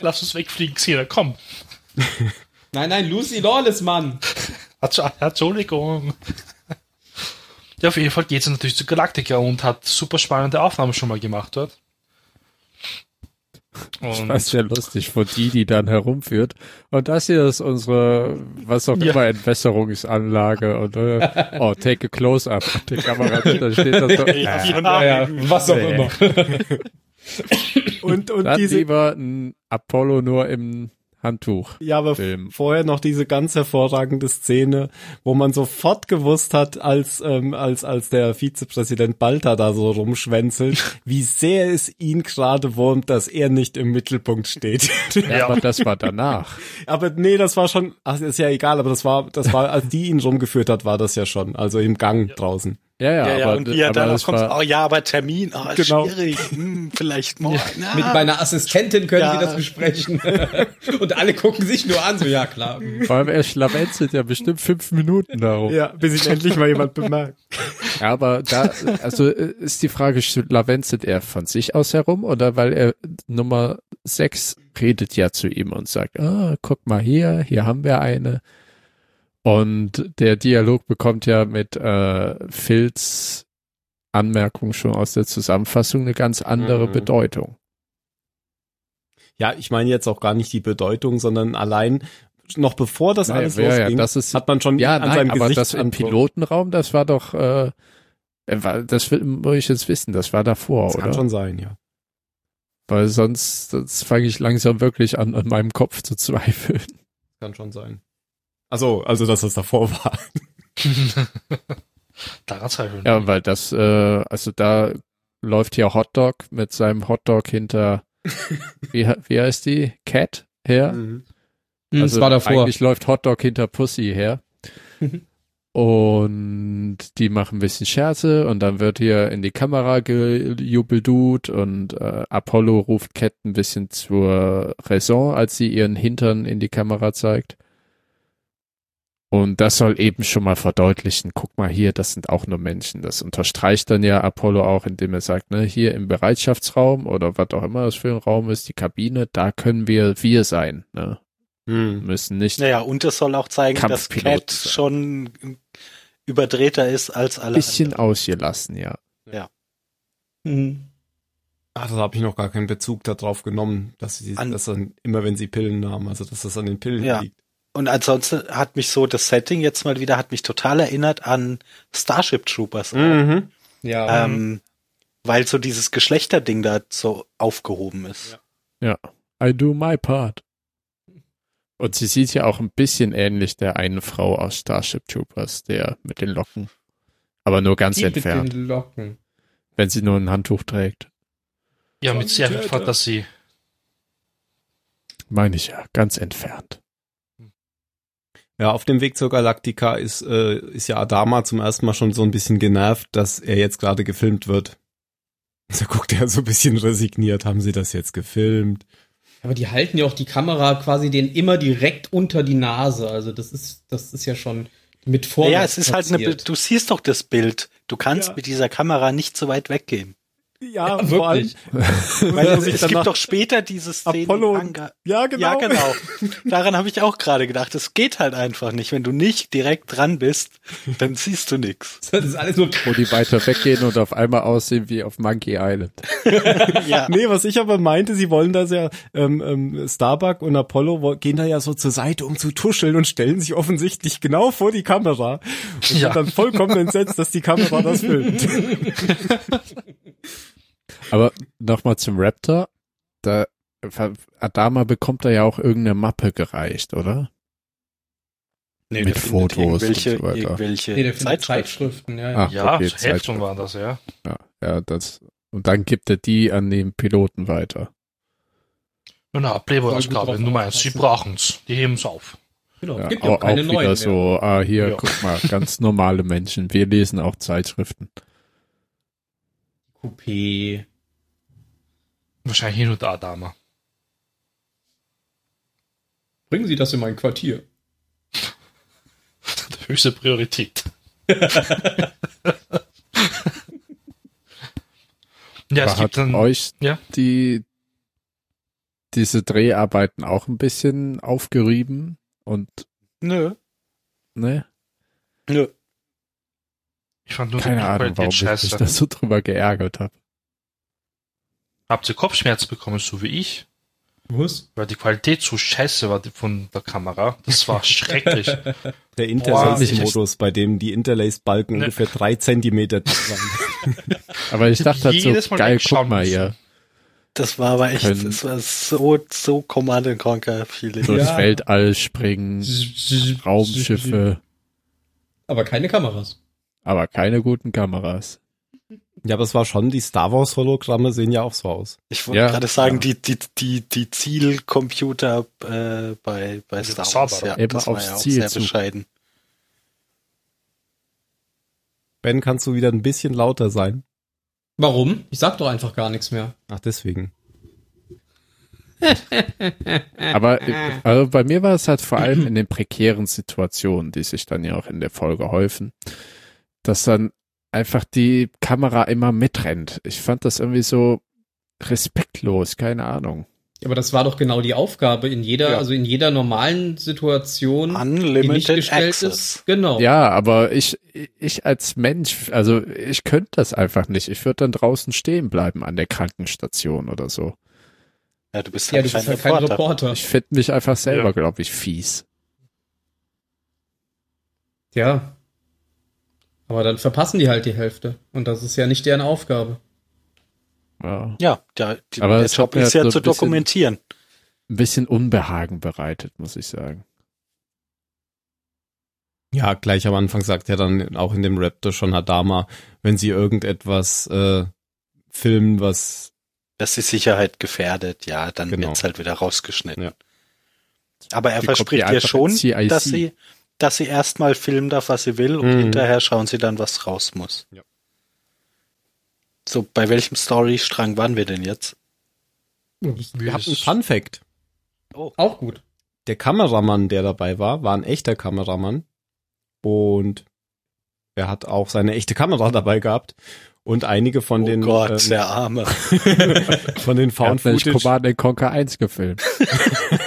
Lass uns wegfliegen, Xena, komm. Nein, nein, Lucy Lawless, Mann. Entsch- Entschuldigung. Ja, auf jeden Fall geht sie natürlich zu Galactica und hat super spannende Aufnahmen schon mal gemacht dort. Und Das ist ja lustig, von die, die dann herumführt. Und das hier ist unsere, was auch Ja. immer, Entwässerungsanlage. Und, äh, oh, take a close-up. Und Die Kamera, da steht das so. Ja, Ja, ja, was auch immer. Und, und Dann diese, lieber ein Apollo nur im Handtuch. Ja, aber Film. vorher noch diese ganz hervorragende Szene, wo man sofort gewusst hat, als ähm, als als der Vizepräsident Balta da so rumschwänzelt, wie sehr es ihn gerade wurmt, dass er nicht im Mittelpunkt steht. Ja, aber das war danach. aber nee, das war schon, ach, ist ja egal, aber das war das war als die ihn rumgeführt hat, war das ja schon, also im Gang draußen. Ja, ja, Ja, ja, aber, und wie er das kommt, oh ja, aber Termin, oh, Genau. schwierig, hm, vielleicht morgen. Na, Mit meiner Assistentin können Ja. sie das besprechen. Und alle gucken sich nur an, so, ja, klar. vor allem er schlawenzelt ja bestimmt fünf Minuten darum. Ja, bis ihn endlich mal jemand bemerkt. Ja, aber da, also äh, ist die Frage, schlawenzelt er von sich aus herum oder weil er Nummer sechs redet ja zu ihm und sagt, ah, guck mal hier, hier haben wir eine. Und der Dialog bekommt ja mit äh, Phils Anmerkung schon aus der Zusammenfassung eine ganz andere Mhm. Bedeutung. Ja, ich meine jetzt auch gar nicht die Bedeutung, sondern allein noch bevor das Naja, alles ja, ja, losging, das ist- hat man schon Ja, an nein, seinem aber das im Pilotenraum, das war doch, äh, äh, das will, muss ich jetzt wissen, das war davor, Das oder? kann schon sein, ja. Weil sonst, sonst fange ich langsam wirklich an, an meinem Kopf zu zweifeln. Kann schon sein. Also, also dass das davor war. Daran zweifeln. Ja, weil das, äh, also da läuft hier Hotdog mit seinem Hotdog hinter, wie, wie heißt die? Cat her? Mhm. Hm, also das war davor. Eigentlich läuft Hotdog hinter Pussy her. und die machen ein bisschen Scherze und dann wird hier in die Kamera gejubeldut und äh, Apollo ruft Cat ein bisschen zur Raison, als sie ihren Hintern in die Kamera zeigt. Und das soll eben schon mal verdeutlichen, guck mal hier, das sind auch nur Menschen. Das unterstreicht dann ja Apollo auch, indem er sagt, ne, hier im Bereitschaftsraum oder was auch immer das für ein Raum ist, die Kabine, da können wir wir sein, ne? Mhm. Müssen nicht Naja, und es soll auch zeigen, dass Cat schon überdrehter ist als alle bisschen anderen. ausgelassen, ja. Mhm. Ach, da habe ich noch gar keinen Bezug darauf genommen, dass sie An- das dann immer, wenn sie Pillen nahmen, also dass das an den Pillen Ja. liegt. Und ansonsten hat mich so das Setting jetzt mal wieder, hat mich total erinnert an Starship Troopers. auch. Mhm. Ja. Ähm, weil so dieses Geschlechterding da so aufgehoben ist. I do my part. Und sie sieht ja auch ein bisschen ähnlich der einen Frau aus Starship Troopers, der mit den Locken. Aber nur ganz Die mit entfernt, den Locken. wenn sie nur ein Handtuch trägt. Ja, mit sehr viel. Fantasie. Meine ich ja, ganz entfernt. Ja, auf dem Weg zur Galaktika ist, äh, ist ja Adama zum ersten Mal schon so ein bisschen genervt, dass er jetzt gerade gefilmt wird. Da guckt er so ein bisschen resigniert, haben sie das jetzt gefilmt? Aber die halten ja auch die Kamera quasi den immer direkt unter die Nase. Also das ist, das ist ja schon mit vor. Ja, es ist halt eine, platziert. du siehst doch das Bild. Du kannst Ja. mit dieser Kamera nicht so weit weggehen. Ja, Ja, vor allem, wirklich. weil sich Es gibt doch später diese Szene Apollo- ja genau, Ja, genau. Daran habe ich auch gerade gedacht. Es geht halt einfach nicht. Wenn du nicht direkt dran bist, dann siehst du nix. Das ist alles nur. Wo die weiter weggehen und auf einmal aussehen wie auf Monkey Island. Ja. Nee, was ich aber meinte, sie wollen das ja, ähm, ähm, Starbuck und Apollo gehen da ja so zur Seite, um zu tuscheln und stellen sich offensichtlich genau vor die Kamera und Ja. sind dann vollkommen entsetzt, dass die Kamera das filmt. Aber nochmal zum Raptor. Da, Adama bekommt da ja auch irgendeine Mappe gereicht, oder? Nee, Mit Fotos und irgendwelche, so weiter. irgendwelche Nee, der findet Zeitschriften. Zeitschriften, ja. Ah. ja. Ja, okay, Heftung Zeitschrift. war das, ja. Ja, ja, das. Und dann gibt er die an den Piloten weiter. Genau, Playboy-Ausgabe drauf Nummer eins. Sie brauchen's. Die heben's auf. Genau. Ja, Gibt ja auch auch, keine auch neuen wieder mehr. so, ah, hier, Ja. guck mal, ganz normale Menschen. Wir lesen auch Zeitschriften. Coupé. Wahrscheinlich hin und da Dame. Bringen Sie das in mein Quartier. Höchste Priorität. ja, es Aber hat gibt dann. euch ja. die diese Dreharbeiten auch ein bisschen aufgerieben und Nö, ne? nö. Ich fand nur Keine Ahnung, Qualität warum ich mich scheiße. da so drüber geärgert habe. Habt ihr Kopfschmerzen bekommen, so wie ich? Was? Weil die Qualität so scheiße war von der Kamera. Das war schrecklich. Der Interlace-Modus, bei dem die Interlace-Balken Ne. ungefähr drei Zentimeter dick waren. Aber ich dachte halt so, Mal geil, guck mal hier. Das war aber echt, Können- das war so, so Command Conquer Feeling. Durchs Ja. Weltall springen, Raumschiffe, Aber keine Kameras. Aber keine guten Kameras. Ja, aber es war schon, die Star Wars Hologramme sehen ja auch so aus. Ich wollte Ja, gerade sagen, ja. die, die, die, die Zielcomputer äh, bei, bei Star Zauberer. Wars, ja, Immer das war aufs ja auch Ziel sehr zu. bescheiden. Ben, kannst du wieder ein bisschen lauter sein? Warum? Ich sag doch einfach gar nichts mehr. Ach, deswegen. Aber äh, also bei mir war es halt vor allem in den prekären Situationen, die sich dann ja auch in der Folge häufen, dass dann einfach die Kamera immer mitrennt. Ich fand das irgendwie so respektlos, keine Ahnung. Aber das war doch genau die Aufgabe in jeder, Ja. also in jeder normalen Situation, die nicht Unlimited gestellt Access. ist. Genau. Ja, aber ich, ich als Mensch, also ich könnte das einfach nicht. Ich würde dann draußen stehen bleiben an der Krankenstation oder so. Ja, du bist Ja, halt du bist kein halt kein Reporter. Reporter. Ich finde mich einfach selber, Ja. glaube ich, fies. Ja. Aber dann verpassen die halt die Hälfte. Und das ist ja nicht deren Aufgabe. Ja. Ja, der, die, Aber der Job ist ja so zu ein bisschen- dokumentieren. Ein bisschen Unbehagen bereitet, muss ich sagen. Ja, gleich am Anfang sagt er dann auch in dem Raptor schon Hadama, wenn sie irgendetwas äh, filmen, was dass die Sicherheit gefährdet, ja, dann Genau. wird's halt wieder rausgeschnitten. Ja. Aber er Die verspricht ja schon, dass sie, dass sie erstmal filmen darf, was sie will, und Mhm. hinterher schauen sie dann, was raus muss. Ja. So, bei welchem Storystrang waren wir denn jetzt? ich hab ist- einen Fun Fact. Auch gut. Der Kameramann, der dabei war, war ein echter Kameramann und er hat auch seine echte Kamera dabei gehabt und einige von oh den Gott, ähm, der Arme. von den Found hat nämlich Footage Command Conquer 1 gefilmt.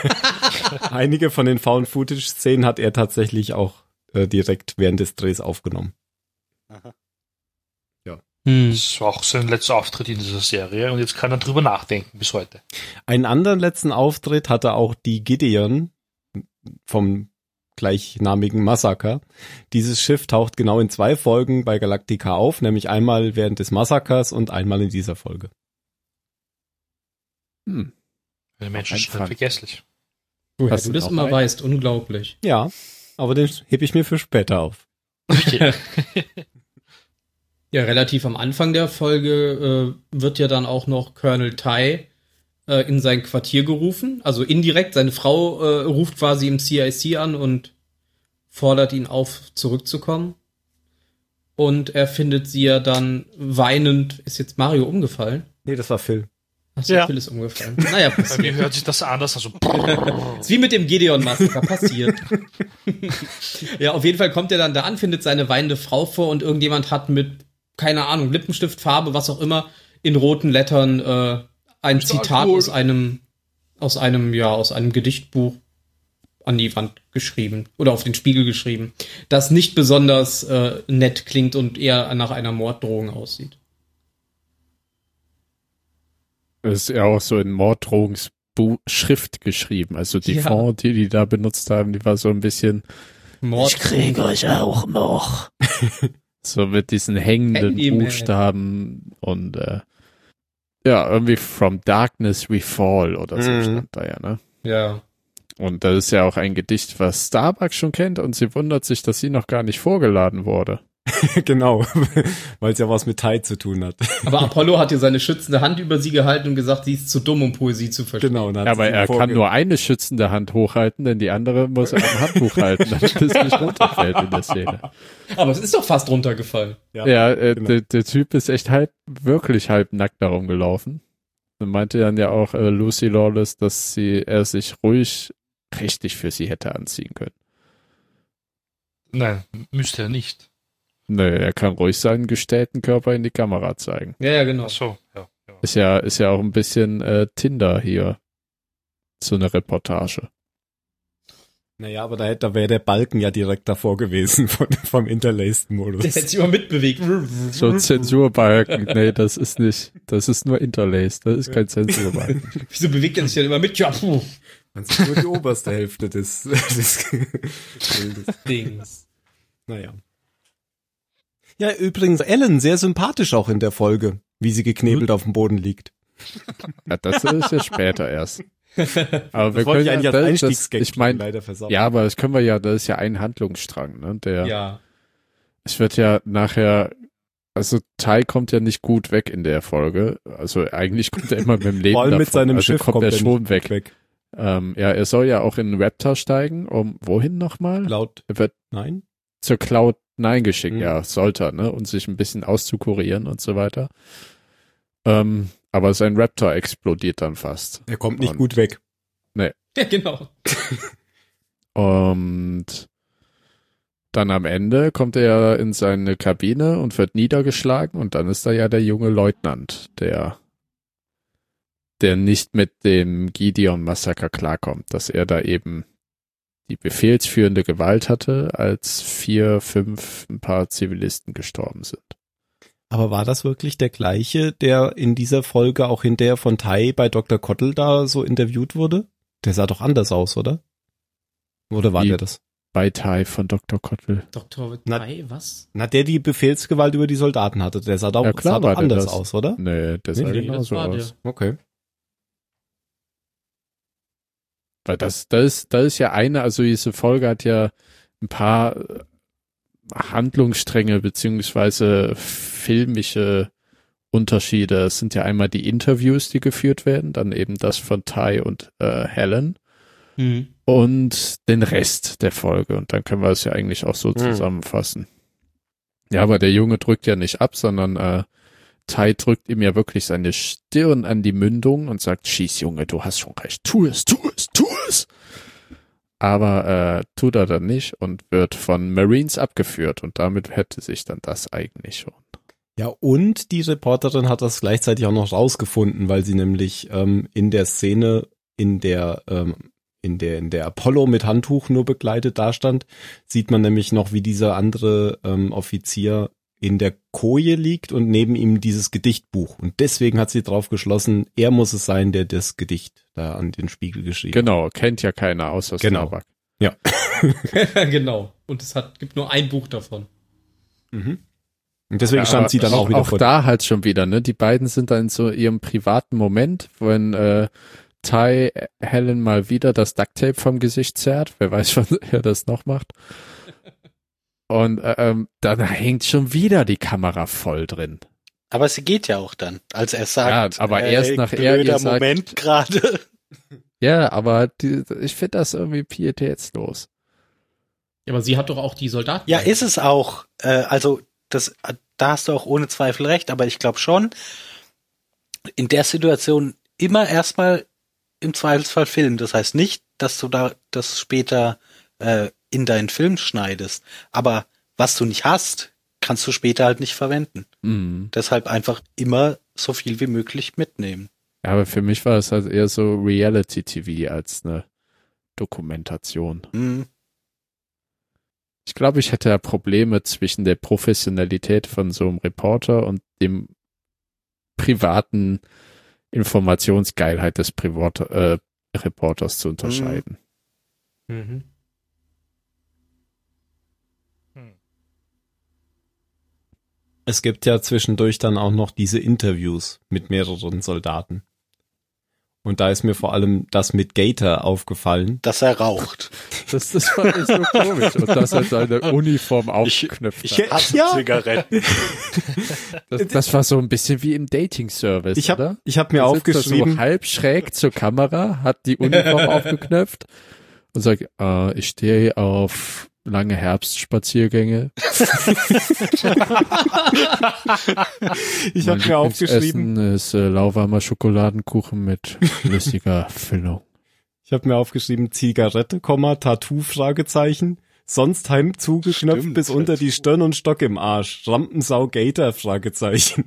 einige von den Found Footage Szenen hat er tatsächlich auch äh, direkt während des Drehs aufgenommen. Hm. Das war auch sein letzter Auftritt in dieser Serie und jetzt kann er drüber nachdenken bis heute. Einen anderen letzten Auftritt hatte auch die Gideon vom gleichnamigen Massaker. Dieses Schiff taucht genau in zwei Folgen bei Galactica auf, nämlich einmal während des Massakers und einmal in dieser Folge. Hm. Der Mensch Ein ist vergesslich. Woher Hast du das immer einen? weißt, unglaublich. Ja, aber den hebe ich mir für später auf. Okay. Ja, relativ am Anfang der Folge äh, wird ja dann auch noch Colonel Tai äh, in sein Quartier gerufen. Also indirekt, seine Frau äh, ruft quasi im CIC an und fordert ihn auf, zurückzukommen. Und er findet sie ja dann weinend. Ist jetzt Mario umgefallen? Nee, das war Phil. Achso, Ja. Phil ist umgefallen. Naja, Bei passiert. mir hört sich das anders an. So Ist wie mit dem Gideon-Massaker passiert. ja, auf jeden Fall kommt er dann da an, findet seine weinende Frau vor und irgendjemand hat mit, keine Ahnung, Lippenstiftfarbe, was auch immer, in roten Lettern äh, ein Zitat aus einem, aus einem, ja, aus einem Gedichtbuch an die Wand geschrieben oder auf den Spiegel geschrieben, das nicht besonders äh, nett klingt und eher nach einer Morddrohung aussieht. Das ist ja auch so in Morddrohungsschrift geschrieben. Also die Ja. Font, die die da benutzt haben, die war so ein bisschen Mord. euch auch noch. so mit diesen hängenden. Buchstaben und äh, ja, irgendwie From Darkness We Fall oder so Mhm. stand da ja, ne? Ja. Und das ist ja auch ein Gedicht, was Starbucks schon kennt und sie wundert sich, dass sie noch gar nicht vorgeladen wurde. genau, weil es ja was mit Tai zu tun hat. Aber Apollo hat ihr seine schützende Hand über sie gehalten und gesagt, sie ist zu dumm, um Poesie zu verstehen. genau. hat Aber er kann nur eine schützende Hand hochhalten, denn die andere muss er am Handbuch halten, damit es nicht runterfällt in der Szene. Aber es ist doch fast runtergefallen. Ja, Ja, äh, genau. der, der Typ ist echt halb, wirklich halb nackt darum gelaufen. Und meinte dann ja auch äh, Lucy Lawless, dass sie, er sich ruhig richtig für sie hätte anziehen können. Nein, müsste er nicht. Nö, er kann ruhig seinen gestellten Körper in die Kamera zeigen. Ja, ja, genau. Ach so, ja. ja. Ist ja, ist ja auch ein bisschen äh, Tinder hier. So eine Reportage. Naja, aber da, hätte- da wäre der Balken ja direkt davor gewesen von, vom Interlaced-Modus. Der hätte sich immer mitbewegt. So Zensurbalken. Nee, das ist nicht. Das ist nur Interlaced. Das ist kein Zensurbalken. Wieso bewegt er sich denn immer mit? Ja, puh. Man sieht nur die oberste Hälfte des, des Bildes. Dings. Naja. Ja, übrigens, Ellen, sehr sympathisch auch in der Folge, wie sie geknebelt auf dem Boden liegt. Ja, das ist ja später erst. Aber wir Das wollte können ja, das, das, ich meine, ja, aber das können wir ja, das ist ja ein Handlungsstrang, ne? Der, Ja. es wird ja nachher, also Tai kommt ja nicht gut weg in der Folge. Also eigentlich kommt er immer mit dem Leben Vor allem mit davon. seinem also Schiff kommt er nicht schon weg. weg. Ähm, ja, er soll ja auch in Raptor steigen, um wohin nochmal? Laut, Er wird, nein? Zur Cloud 9 geschickt. Mhm. Ja, sollte er, ne? Und sich ein bisschen auszukurieren und so weiter. Ähm, aber sein Raptor explodiert dann fast. Er kommt nicht Und- gut weg. Ja, genau. Und dann am Ende kommt er in seine Kabine und wird niedergeschlagen und dann ist da ja der junge Leutnant, der der nicht mit dem Gideon-Massaker klarkommt, dass er da eben die befehlsführende Gewalt hatte, als vier, fünf, ein paar Zivilisten gestorben sind. Aber war das wirklich der gleiche, der in dieser Folge auch hinterher von Tai bei Dr. Kottel da so interviewt wurde? Der sah doch anders aus, oder? Oder war Wie? der das? Bei Tai von Dr. Kottel. Dr. Na- Tai, was? Na, der die Befehlsgewalt über die Soldaten hatte, der sah doch, Ja, klar sah doch der anders das. aus, oder? Nee, der sah Nee, nee, genauso aus. Okay. Weil das, das, ist, das ist ja eine, also diese Folge hat ja ein paar äh, Handlungsstränge beziehungsweise filmische Unterschiede. Es sind ja einmal die Interviews, die geführt werden, dann eben das von Ty und äh, Helen Hm. und den Rest der Folge. Und dann können wir es ja eigentlich auch so Hm. zusammenfassen. Ja, aber der Junge drückt ja nicht ab, sondern äh, Ty drückt ihm ja wirklich seine Stirn an die Mündung und sagt, schieß Junge, du hast schon recht, tu es, tu es, tu es. Aber äh, tut er dann nicht und wird von Marines abgeführt und damit hätte sich dann das eigentlich schon. Ja, und die Reporterin hat das gleichzeitig auch noch rausgefunden, weil sie nämlich ähm, in der Szene, in der ähm, in der in der Apollo mit Handtuch nur begleitet dastand, sieht man nämlich noch, wie dieser andere ähm, Offizier in der Koje liegt und neben ihm dieses Gedichtbuch. Und deswegen hat sie drauf geschlossen, er muss es sein, der das Gedicht da an den Spiegel geschrieben hat. Genau, kennt ja keiner außer Genau. Starbuck. genau. Und es hat, gibt nur ein Buch davon. Mhm. Und deswegen Ja, stand sie dann auch, auch, wieder auch vor da halt schon wieder, ne? Die beiden sind dann in so ihrem privaten Moment, wenn äh, Ty Helen mal wieder das Ducktape vom Gesicht zerrt. Wer weiß, wann er das noch macht. Und äh, ähm, dann hängt schon wieder die Kamera voll drin. Aber sie geht ja auch dann, als er sagt. Ja, aber erst nach er ihr sagt- Moment gerade. Ja, aber die, ich finde das irgendwie pietätslos. Ja, aber sie hat doch auch die Soldaten. Ja, ist es auch. Äh, also das, da hast du auch ohne Zweifel recht. Aber ich glaube schon, in der Situation immer erstmal im Zweifelsfall filmen. Das heißt nicht, dass du da das später äh, in deinen Film schneidest. Aber was du nicht hast, kannst du später halt nicht verwenden. Mhm. Deshalb einfach immer so viel wie möglich mitnehmen. Ja, aber für mich war es halt eher so Reality-TV als eine Dokumentation. Hm. Ich glaube, ich hätte ja Probleme zwischen der Professionalität von so einem Reporter und dem privaten Informationsgeilheit des Privat äh, Reporters zu unterscheiden. Mhm. Es gibt ja zwischendurch dann auch noch diese Interviews mit mehreren Soldaten. Und da ist mir vor allem das mit Gator aufgefallen. Dass er raucht. Das, das fand ich so komisch. Und dass er seine Uniform aufgeknüpft Ich hat. hasse Ja. Zigaretten. Das, das war so ein bisschen wie im Dating-Service, Ich oder? habe ich hab mir Da sitzt er aufgeschrieben, So halb schräg zur Kamera, hat die Uniform aufgeknöpft und sagt, äh, ich stehe auf lange Herbstspaziergänge. ich habe mir aufgeschrieben, Lieblingsessen ist äh, lauwarmer Schokoladenkuchen mit flüssiger Füllung. ich habe mir aufgeschrieben Zigarette, Tattoo Fragezeichen. Sonst heim zugeknöpft Stimmt, bis unter die. Stirn und Stock im Arsch. Rampensau Gator Fragezeichen.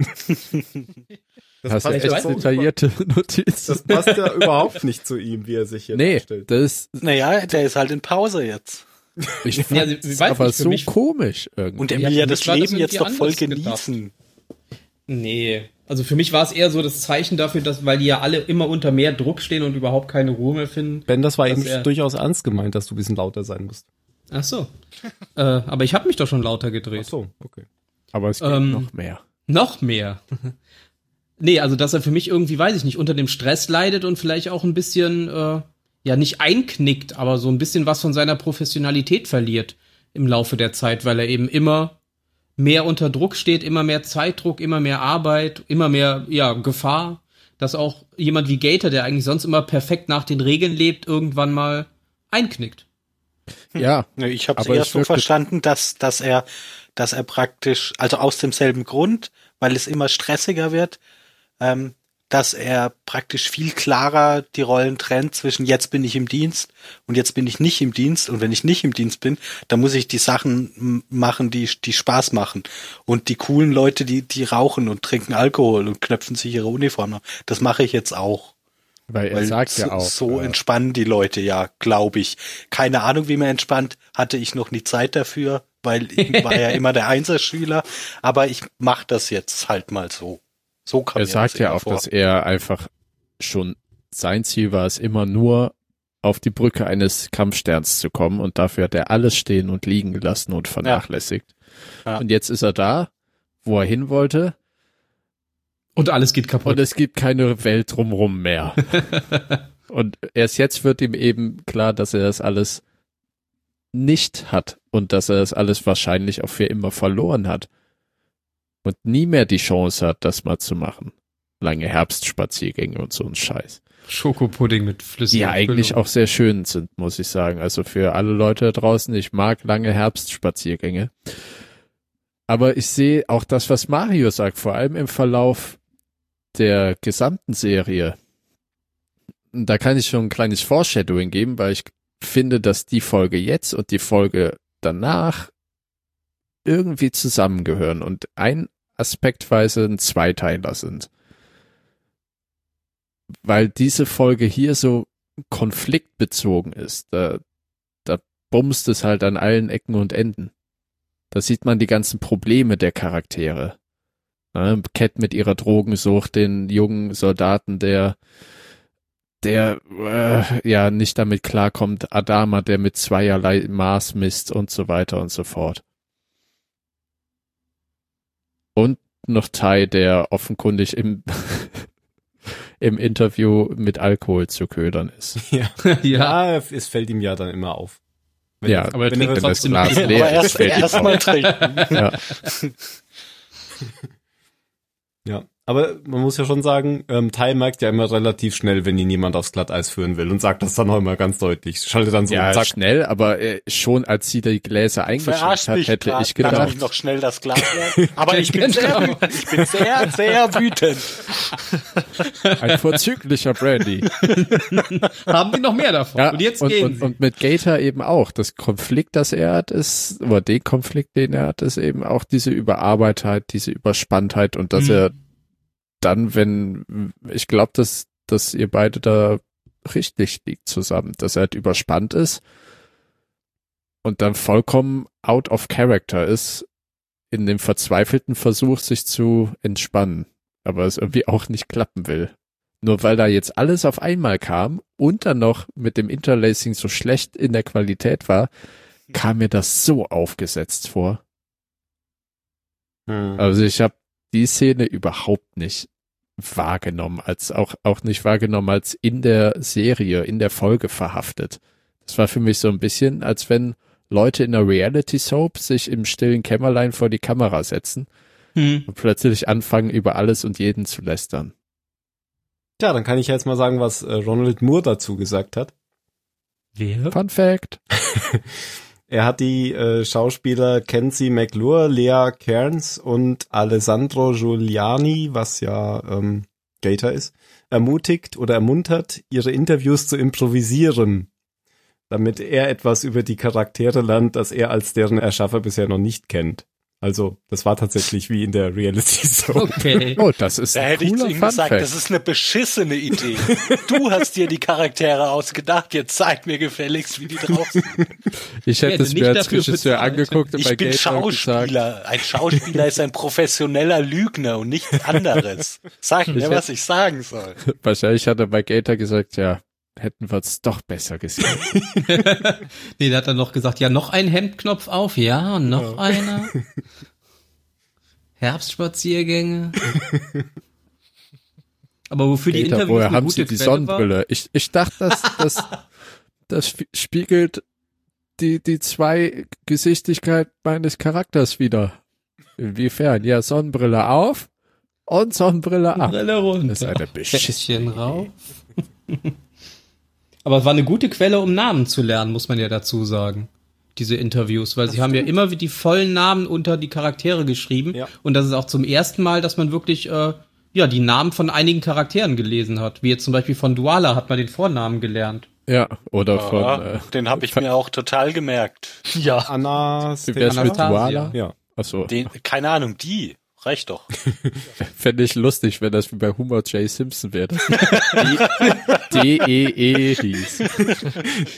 Das Hast du passt echt ja so- detaillierte Notizen? Das passt ja überhaupt nicht zu ihm, wie er sich hier nee, darstellt. das Naja, der ist halt in Pause jetzt. Ich Ja, fand sie- sie es weiß aber nicht, so mich- komisch irgendwie. Und Ja, er will ja das Leben jetzt doch voll anders gedacht. genießen. Nee. Also für mich war es eher so das Zeichen dafür, dass, weil die ja alle immer unter mehr Druck stehen und überhaupt keine Ruhe mehr finden. Ben, das war eben durchaus ernst gemeint, dass du ein bisschen lauter sein musst. Ach so. äh, aber ich habe mich doch schon lauter gedreht. so, okay. aber es geht Ähm, noch mehr. Noch mehr. nee, also dass er für mich irgendwie, weiß ich nicht, unter dem Stress leidet und vielleicht auch ein bisschen, äh, ja nicht einknickt, aber so ein bisschen was von seiner Professionalität verliert im Laufe der Zeit, weil er eben immer mehr unter Druck steht, immer mehr Zeitdruck, immer mehr Arbeit, immer mehr, ja, Gefahr, dass auch jemand wie Gator, der eigentlich sonst immer perfekt nach den Regeln lebt, irgendwann mal einknickt. Ja, Ne, Ich habe es Aber eher so verstanden, dass, dass er, dass er praktisch, also aus demselben Grund, weil es immer stressiger wird, ähm, dass er praktisch viel klarer die Rollen trennt zwischen jetzt bin ich im Dienst und jetzt bin ich nicht im Dienst und wenn ich nicht im Dienst bin, dann muss ich die Sachen machen, die, die Spaß machen. Und die coolen Leute, die, die rauchen und trinken Alkohol und knöpfen sich ihre Uniform. auf, Das mache ich jetzt auch. weil er Weil sagt so, ja auch. so entspannen die Leute ja, glaube ich. Keine Ahnung, wie man entspannt, hatte ich noch nie Zeit dafür, weil ich war ja immer der Einserschüler, aber ich mache das jetzt halt mal so. So kann er sagt ja auch, dass er einfach schon sein Ziel war es immer nur auf die Brücke eines Kampfsterns zu kommen und dafür hat er alles stehen und liegen gelassen und vernachlässigt. Ja. Und jetzt ist er da, wo er hin wollte Und alles geht kaputt. und es gibt keine Welt drumrum mehr. und erst jetzt wird ihm eben klar, dass er das alles nicht hat und dass er das alles wahrscheinlich auch für immer verloren hat und nie mehr die Chance hat, das mal zu machen. Lange Herbstspaziergänge und so ein Scheiß. Schokopudding mit Die flüssiger ja eigentlich Füllung. auch sehr schön sind, muss ich sagen. Also für alle Leute da draußen, ich mag lange Herbstspaziergänge. Aber ich sehe auch das, was Mario sagt, vor allem im Verlauf der gesamten Serie. Und Da kann ich schon ein kleines Foreshadowing geben, weil ich finde, dass die Folge jetzt und die Folge danach irgendwie zusammengehören und ein aspektweise ein Zweiteiler sind. Weil diese Folge hier so konfliktbezogen ist. Da, da bumst es halt an allen Ecken und Enden. Da sieht man die ganzen Probleme der Charaktere. Ne, Cat mit ihrer Drogensucht, den jungen Soldaten, der der äh, ja nicht damit klarkommt, Adama, der mit zweierlei Maß misst und so weiter und so fort. Und noch Tai, der offenkundig im im Interview mit Alkohol zu ködern ist. Ja. ja. ja, es fällt ihm ja dann immer auf. Wenn Ja, er- aber er wenn trinkt er dann das trotzdem Glas leer aber ist, erst, fällt erst mal trinken. Ja. Ja, aber man muss ja schon sagen, ähm, Tai merkt ja immer relativ schnell, wenn ihn jemand aufs Glatteis führen will und sagt das dann auch immer ganz deutlich. Schaltet dann so ja, und zack. schnell, aber äh, schon als sie die Gläser eingeschenkt Verarscht hat, hätte grad, ich gedacht, ich noch schnell das Glas? Aber ich bin sehr, Genau. wütend. ich bin sehr, sehr wütend. ein vorzüglicher Brandy. Haben die noch mehr davon? Ja, und jetzt und, gehen und, sie. und mit Gator eben auch. Das Konflikt, das er hat, ist, oder den Konflikt, den er hat, ist eben auch diese Überarbeitheit, diese Überspanntheit und dass Mhm. er dann, wenn, ich glaube, dass, dass ihr beide da richtig liegt zusammen, dass er halt überspannt ist und dann vollkommen out of character ist in dem verzweifelten Versuch, sich zu entspannen, aber es irgendwie auch nicht klappen will. Nur weil da jetzt alles auf einmal kam und dann noch mit dem Interlacing so schlecht in der Qualität war, kam mir das so aufgesetzt vor. Hm. Also ich habe die Szene überhaupt nicht wahrgenommen, als auch, auch nicht wahrgenommen als in der Serie, in der Folge verhaftet. Das war für mich so ein bisschen, als wenn Leute in einer Reality Soap sich im stillen Kämmerlein vor die Kamera setzen Hm. und plötzlich anfangen, über alles und jeden zu lästern. Tja, dann kann ich jetzt mal sagen, was äh, Ronald Moore dazu gesagt hat. Wer? Fun Fact. Er hat die äh, Schauspieler Kenzie McClure, Lea Cairns und Alessandro Giuliani, was ja ähm, Gator ist, ermutigt oder ermuntert, ihre Interviews zu improvisieren, damit er etwas über die Charaktere lernt, das er als deren Erschaffer bisher noch nicht kennt. Also, das war tatsächlich wie in der Reality Show. Okay. Oh, das ist Da ein hätte ich zu ihm Fun gesagt, Fact. das ist eine beschissene Idee. Du hast dir die Charaktere ausgedacht, jetzt zeig mir gefälligst, wie die drauf sind. Ich hätte hätte es nicht mir als Regisseur angeguckt und Ich bei bin Gator gesagt, Schauspieler. Ein Schauspieler ist ein professioneller Lügner und nichts anderes. Sag mir, was ich sagen soll. wahrscheinlich hat er bei Gator gesagt, ja, hätten wir es doch besser gesehen. nee, da hat er noch gesagt, ja, noch ein Hemdknopf auf, ja, und noch einer. Herbstspaziergänge. Aber wofür die Gator, Interviews woher haben sie die Quelle war- Sonnenbrille? Ich, ich dachte, das, das, das sp- spiegelt die, die zwei Gesichtigkeit meines Charakters wieder. Inwiefern? Ja, Sonnenbrille auf und Sonnenbrille ab. Brille runter. Das ist eine Schätzchen rauf. Aber es war eine gute Quelle, um Namen zu lernen, muss man ja dazu sagen. Diese Interviews, weil sie haben ja immer die vollen Namen unter die Charaktere geschrieben. Ja. Und das ist auch zum ersten Mal, dass man wirklich äh, ja die Namen von einigen Charakteren gelesen hat. Wie jetzt zum Beispiel von Duala hat man den Vornamen gelernt. Ja, oder von, Ja, äh, den habe ich mir auch total gemerkt. Ja, Anna, Anastasia. Duala? ja. Achso, Den, keine Ahnung, die. Reicht doch. fände ich lustig, wenn das wie bei Homer J. Simpson wäre. D-E-E hieß.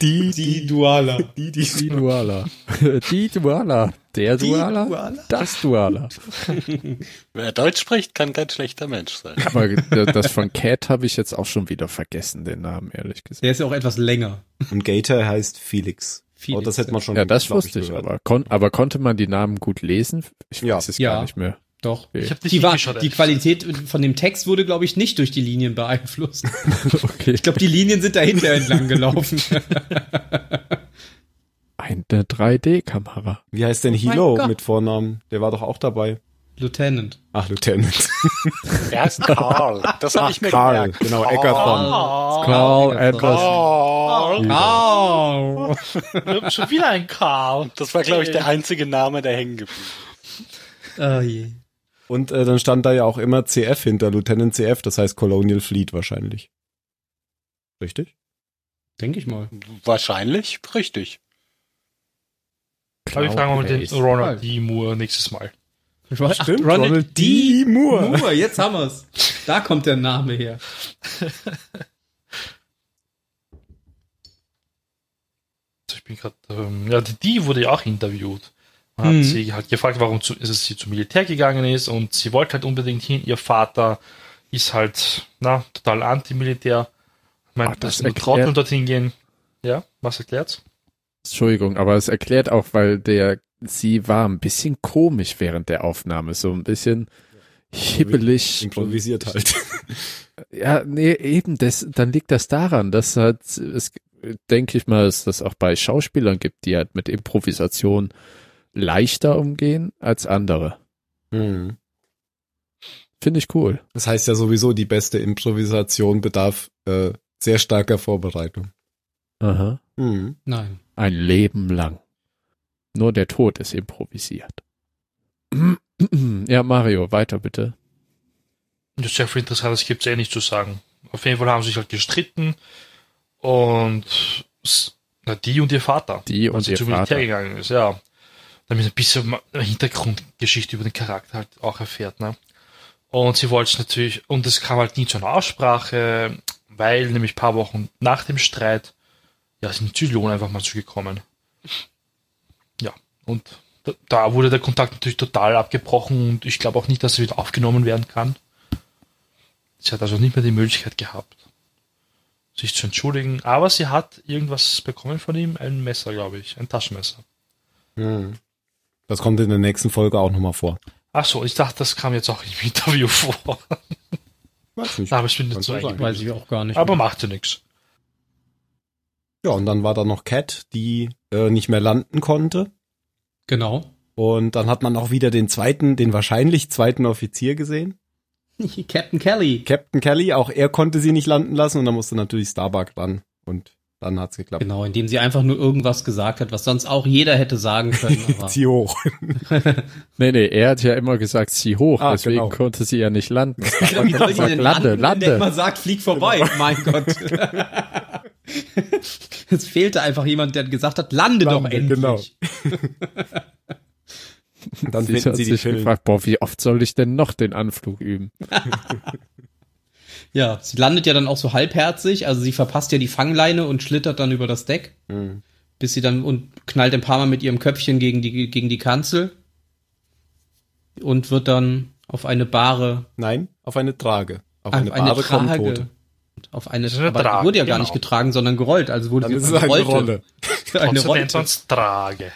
Die, die, Duala. die, die, Die Duala. Die Duala. Der Duala. Duala? Das Duala. Wer Deutsch spricht, kann kein schlechter Mensch sein. Aber das von Cat habe ich jetzt auch schon wieder vergessen, den Namen, ehrlich gesagt. Der ist ja auch etwas länger. Und Gator heißt Felix. Felix, oh, das hätte man schon. Ja, das wusste ich, gehört. aber, kon aber konnte man die Namen gut lesen? Ich Ja. weiß es Ja. gar nicht mehr. Doch. Ich nicht Die, war, hingeschaut, die. Qualität von dem Text wurde, glaube ich, nicht durch die Linien beeinflusst. okay. Ich glaube, die Linien sind dahinter entlang gelaufen. Eine 3D-Kamera. Wie heißt denn mein Hilo mit Vornamen? Der war doch auch dabei. Lieutenant. Ach, Lieutenant. Er heißt Karl. Das habe ich mir Karl, gemerkt. genau, Karl. Eggerton. Carl Anderson. Oh. Wir haben schon wieder ein Karl. Das war, glaube ich, der einzige Name, der hängen geblieben Oh je. Und äh, dann stand da ja auch immer CF hinter, Lieutenant CF, das heißt Colonial Fleet wahrscheinlich. Richtig? Denke ich mal. Wahrscheinlich richtig. Aber wir fragen mal den Place. Ronald D. Moore nächstes Mal. Ach, Ronald D. Moore. Moore, jetzt haben wir's. Da kommt der Name her. Ich bin gerade, ähm, ja, die wurde ja auch interviewt. Hat Mhm. sie halt gefragt, warum zu, ist es sie zum Militär gegangen ist und sie wollte halt unbedingt hin. Ihr Vater ist halt, na, total anti-Militär. Ich meine, das erklärt- Trottel dorthin gehen. Ja, was erklärt's? Entschuldigung, aber es erklärt auch, weil der, sie war ein bisschen komisch während der Aufnahme, so ein bisschen hibbelig. und- Improvisiert halt. Ja, nee, eben, das, dann liegt das daran, dass halt, es, denke ich mal, dass das auch bei Schauspielern gibt, die halt mit Improvisation leichter umgehen als andere. Hm. Finde ich cool. Das heißt ja sowieso, die beste Improvisation bedarf äh, sehr starker Vorbereitung. Aha. Hm. Nein. Ein Leben lang. Nur der Tod ist improvisiert. Ja, Mario, weiter bitte. Das ist sehr viel Interessantes gibt's eh nicht zu sagen. Auf jeden Fall haben sie sich halt gestritten und na, die und ihr Vater. Die als und sie ihr zum Militär Vater. gegangen ist, ja. Damit ein bisschen Hintergrundgeschichte über den Charakter halt auch erfährt, ne? Und sie wollte es natürlich, und es kam halt nie zu einer Aussprache, weil nämlich ein paar Wochen nach dem Streit, ja, sind Zylonen einfach mal zugekommen. Ja, und da, da wurde der Kontakt natürlich total abgebrochen und ich glaube auch nicht, dass er wieder aufgenommen werden kann. Sie hat also nicht mehr die Möglichkeit gehabt, sich zu entschuldigen, aber sie hat irgendwas bekommen von ihm, ein Messer, glaube ich, ein Taschenmesser. Hm. Das kommt in der nächsten Folge auch nochmal vor. Ach so, ich dachte, das kam jetzt auch im Interview vor. Weiß nicht. Aber ich bin nicht so. Weiß ich auch gar nicht. Aber macht ja nichts. Ja, und dann war da noch Cat, die äh, nicht mehr landen konnte. genau. Und dann hat man auch wieder den zweiten, den wahrscheinlich zweiten Offizier gesehen. Captain Kelly. Captain Kelly, auch er konnte sie nicht landen lassen und dann musste natürlich Starbuck ran. Und dann hat's geklappt. Genau, indem sie einfach nur irgendwas gesagt hat, was sonst auch jeder hätte sagen können. Aber Zieh hoch. Nee, nee, er hat ja immer gesagt, zieh hoch, Ah, deswegen genau. konnte sie ja nicht landen. Wie soll sie denn lande, landen, wenn der lande. immer sagt, flieg vorbei. Mein Gott. es fehlte einfach jemand, der gesagt hat, lande, doch Lande, endlich. genau. Und dann Sie finden hat sie die sich gefragt, boah, wie oft soll ich denn noch den Anflug üben? Ja, sie landet ja dann auch so halbherzig, also sie verpasst ja die Fangleine und schlittert dann über das Deck, Hm. bis sie dann und knallt ein paar Mal mit ihrem Köpfchen gegen die, gegen die Kanzel und wird dann auf eine Bahre, Nein, auf eine Trage. Auf auf eine, eine, Bahre Trage, Tote. auf eine, eine aber die Trage, wurde ja gar genau. nicht getragen, sondern gerollt, also wurde Dann sie ist eine gerollte. Rolle. eine Rolle. sonst Trage.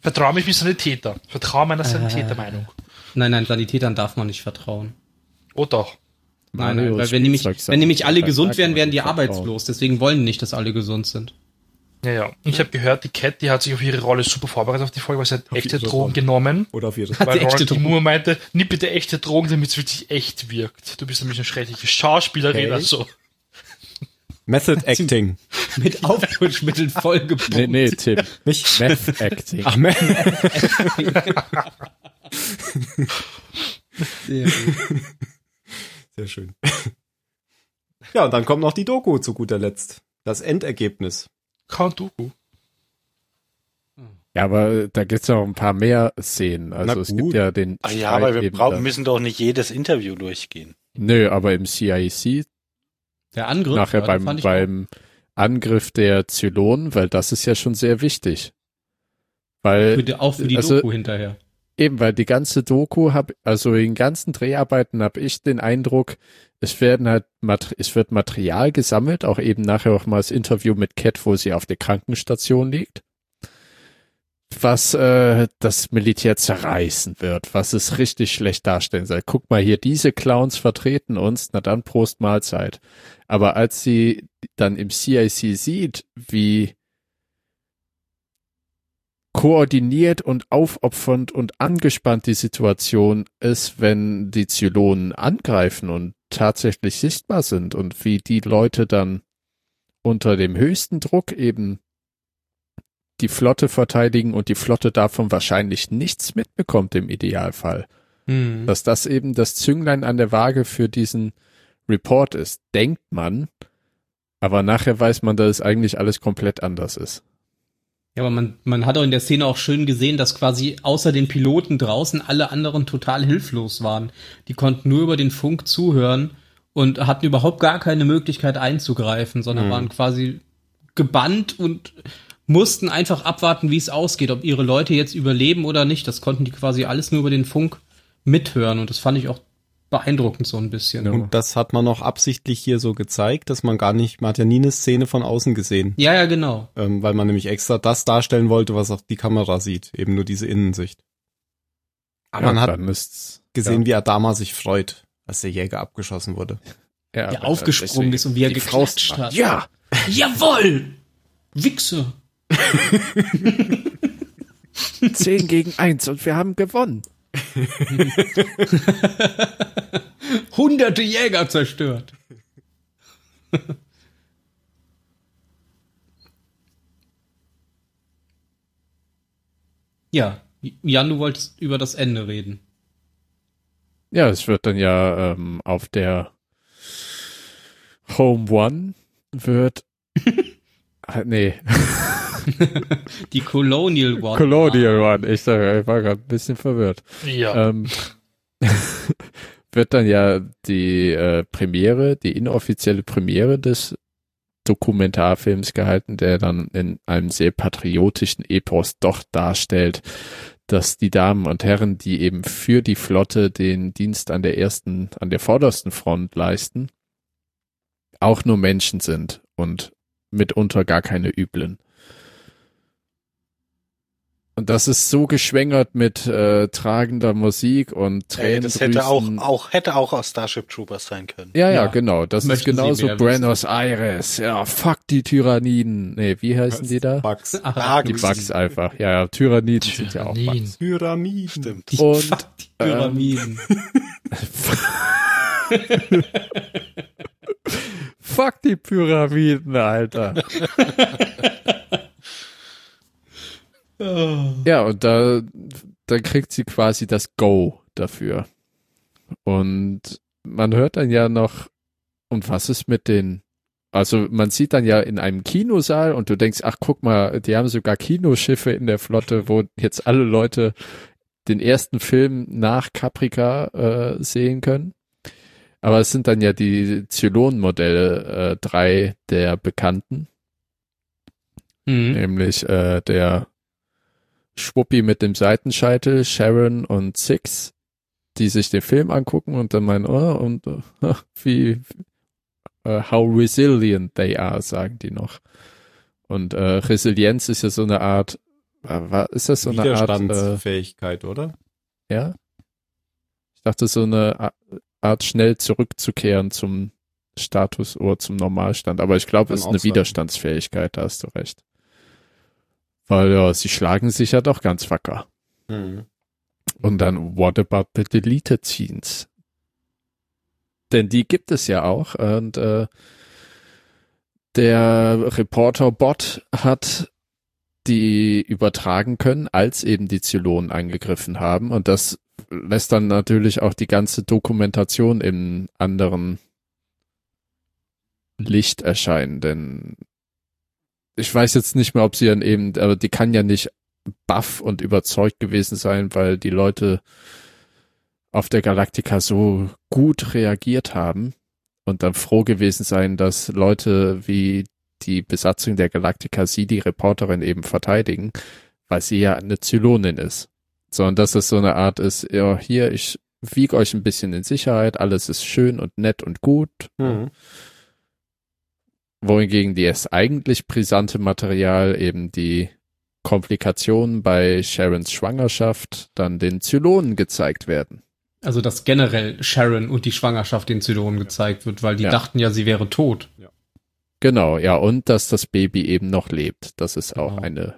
Vertraue mich wie Sanitäter. Vertraue meiner Äh. Sanitätermeinung. Nein, nein, Sanitätern darf man nicht vertrauen. Oh doch. Nein, nein, weil wenn nämlich, wenn nämlich alle gesund wären, wären die arbeitslos. Deswegen wollen die nicht, dass alle gesund sind. Ja, ja. Ich habe gehört, die Cat, die hat sich auf ihre Rolle super vorbereitet auf die Folge, weil sie hat echte ihre Drogen genommen. Oder auf ihre. Hat Weil echte. Drogen? Moore meinte, nimm bitte echte Drogen, damit es wirklich echt wirkt. Du bist nämlich eine schreckliche Schauspielerin, Okay. also. Method Acting. mit Aufputschmitteln vollgepumpt. Nee, nee, Tim. Mich? Meth Acting. Ach, man. Sehr schön. Ja, und dann kommt noch die Doku zu guter Letzt. Das Endergebnis. Count Dooku. Ja, aber da gibt's noch ein paar mehr Szenen. Also Na es gut. gibt ja den. Ah ja, aber wir brauchen, müssen doch nicht jedes Interview durchgehen. Nö, aber im CIC Der Angriff. nachher ja, beim, beim Angriff der Zylonen, weil das ist ja schon sehr wichtig. auch, Weil für die, auch für die also- Doku hinterher. Eben, weil die ganze Doku hab, also in ganzen Dreharbeiten habe ich den Eindruck, es werden halt, es wird Material gesammelt, auch eben nachher auch mal das Interview mit Cat, wo sie auf der Krankenstation liegt, was äh, das Militär zerreißen wird, was es richtig schlecht darstellen soll. Guck mal hier, diese Clowns vertreten uns, na dann Prost Mahlzeit. Aber als sie dann im CIC sieht, wie koordiniert und aufopfernd und angespannt die Situation ist, wenn die Zylonen angreifen und tatsächlich sichtbar sind und wie die Leute dann unter dem höchsten Druck eben die Flotte verteidigen und die Flotte davon wahrscheinlich nichts mitbekommt im Idealfall. Mhm. Dass das eben das Zünglein an der Waage für diesen Report ist, denkt man, aber nachher weiß man, dass es eigentlich alles komplett anders ist. Ja, aber man, man hat auch in der Szene auch schön gesehen, dass quasi außer den Piloten draußen alle anderen total hilflos waren. Die konnten nur über den Funk zuhören und hatten überhaupt gar keine Möglichkeit einzugreifen, sondern Mhm. waren quasi gebannt und mussten einfach abwarten, wie es ausgeht, ob ihre Leute jetzt überleben oder nicht. Das konnten die quasi alles nur über den Funk mithören und das fand ich auch beeindruckend so ein bisschen. Ja, Und das hat man noch absichtlich hier so gezeigt, dass man gar nicht, man hat ja nie eine Szene von außen gesehen. ja, genau. Ähm, weil man nämlich extra das darstellen wollte, was auch die Kamera sieht. Eben nur diese Innensicht. Aber Ja, man hat dann ist's, gesehen, wie Adama sich freut, als der Jäger abgeschossen wurde. ja, Der aufgesprungen ist und wie er macht. hat. Ja, Jawoll! Wichse! zehn gegen eins und wir haben gewonnen. Hunderte Jäger zerstört. ja, Jan, du wolltest über das Ende reden. Ja, es wird dann ja ähm, auf der Home One wird Ah, nee, Die Colonial One. Colonial One. Ich sage, ich war gerade ein bisschen verwirrt. Ja. Ähm, wird dann ja die äh, Premiere, die inoffizielle Premiere des Dokumentarfilms gehalten, der dann in einem sehr patriotischen Epos doch darstellt, dass die Damen und Herren, die eben für die Flotte den Dienst an der ersten, an der vordersten Front leisten, auch nur Menschen sind und mitunter gar keine üblen. Und das ist so geschwängert mit äh, tragender Musik und Ey, Tränen. das hätte auch, auch, hätte auch aus Starship Troopers sein können. Ja, ja, Ja. genau. Das ist Möchten Sie genauso Buenos Aires. Ja, fuck die Tyranniden. Nee, wie heißen die da? Bugs. Ach, Die Bugs einfach. Ja, ja, Tyranniden sind ja auch. Bugs. Pyramiden. Stimmt. die, Und, fuck die Pyramiden. Fuck die Pyramiden, Alter. Ja, und da, da kriegt sie quasi das Go dafür. Und man hört dann ja noch, und was ist mit den, also man sieht dann ja in einem Kinosaal und du denkst, ach guck mal, die haben sogar Kinoschiffe in der Flotte, wo jetzt alle Leute den ersten Film nach Caprica äh, sehen können. Aber es sind dann ja die Zylon-Modelle, äh, drei der bekannten, Mhm. nämlich äh, der Schwuppi mit dem Seitenscheitel, Sharon und Six, die sich den Film angucken und dann meinen, oh, und äh, wie, äh, how resilient they are, sagen die noch. Und äh, Resilienz ist ja so eine Art, äh, ist das so eine Art, äh, Widerstandsfähigkeit, oder? ja? Ich dachte, so eine Art schnell zurückzukehren zum Status oder zum Normalstand. Aber ich glaube, es ist eine sein. Widerstandsfähigkeit, da hast du recht. Weil ja, sie schlagen sich ja doch ganz wacker. Mhm. Und dann, what about the deleted scenes? Denn die gibt es ja auch. Und äh, der Reporter-Bot hat die übertragen können, als eben die Zylonen angegriffen haben. Und das lässt dann natürlich auch die ganze Dokumentation im anderen Licht erscheinen, denn ich weiß jetzt nicht mehr, ob sie dann eben, aber die kann ja nicht baff und überzeugt gewesen sein, weil die Leute auf der Galaktika so gut reagiert haben und dann froh gewesen sein, dass Leute wie die Besatzung der Galaktika sie, die Reporterin, eben verteidigen, weil sie ja eine Zylonin ist. Sondern dass es so eine Art ist, ja, hier, ich wiege euch ein bisschen in Sicherheit, alles ist schön und nett und gut. Mhm. Wohingegen das eigentlich brisante Material eben die Komplikationen bei Sharons Schwangerschaft dann den Zylonen gezeigt werden. Also dass generell Sharon und die Schwangerschaft den Zylonen gezeigt wird, weil die Ja. dachten ja, sie wäre tot. Genau, ja, und dass das Baby eben noch lebt. Das ist auch Genau. eine,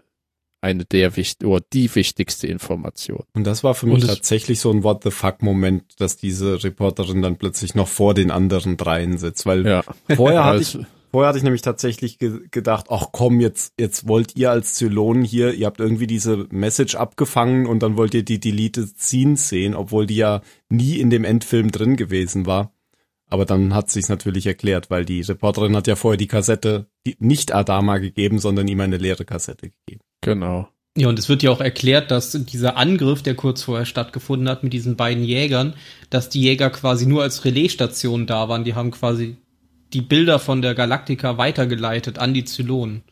eine der wichtig oder die wichtigste Information. Und das war für mich es- tatsächlich so ein What the fuck Moment, dass diese Reporterin dann plötzlich noch vor den anderen dreien sitzt, weil Ja. vorher hatte ich Vorher hatte ich nämlich tatsächlich ge gedacht, ach komm, jetzt, jetzt wollt ihr als Zylonen hier, ihr habt irgendwie diese Message abgefangen und dann wollt ihr die Deleted Scenes sehen, obwohl die ja nie in dem Endfilm drin gewesen war. Aber dann hat sich's natürlich erklärt, weil die Reporterin hat ja vorher die Kassette die nicht Adama gegeben, sondern ihm eine leere Kassette gegeben. Genau. Ja, und es wird ja auch erklärt, dass dieser Angriff, der kurz vorher stattgefunden hat mit diesen beiden Jägern, dass die Jäger quasi nur als Relaisstation da waren. Die haben quasi die Bilder von der Galaktika weitergeleitet an die Zylonen.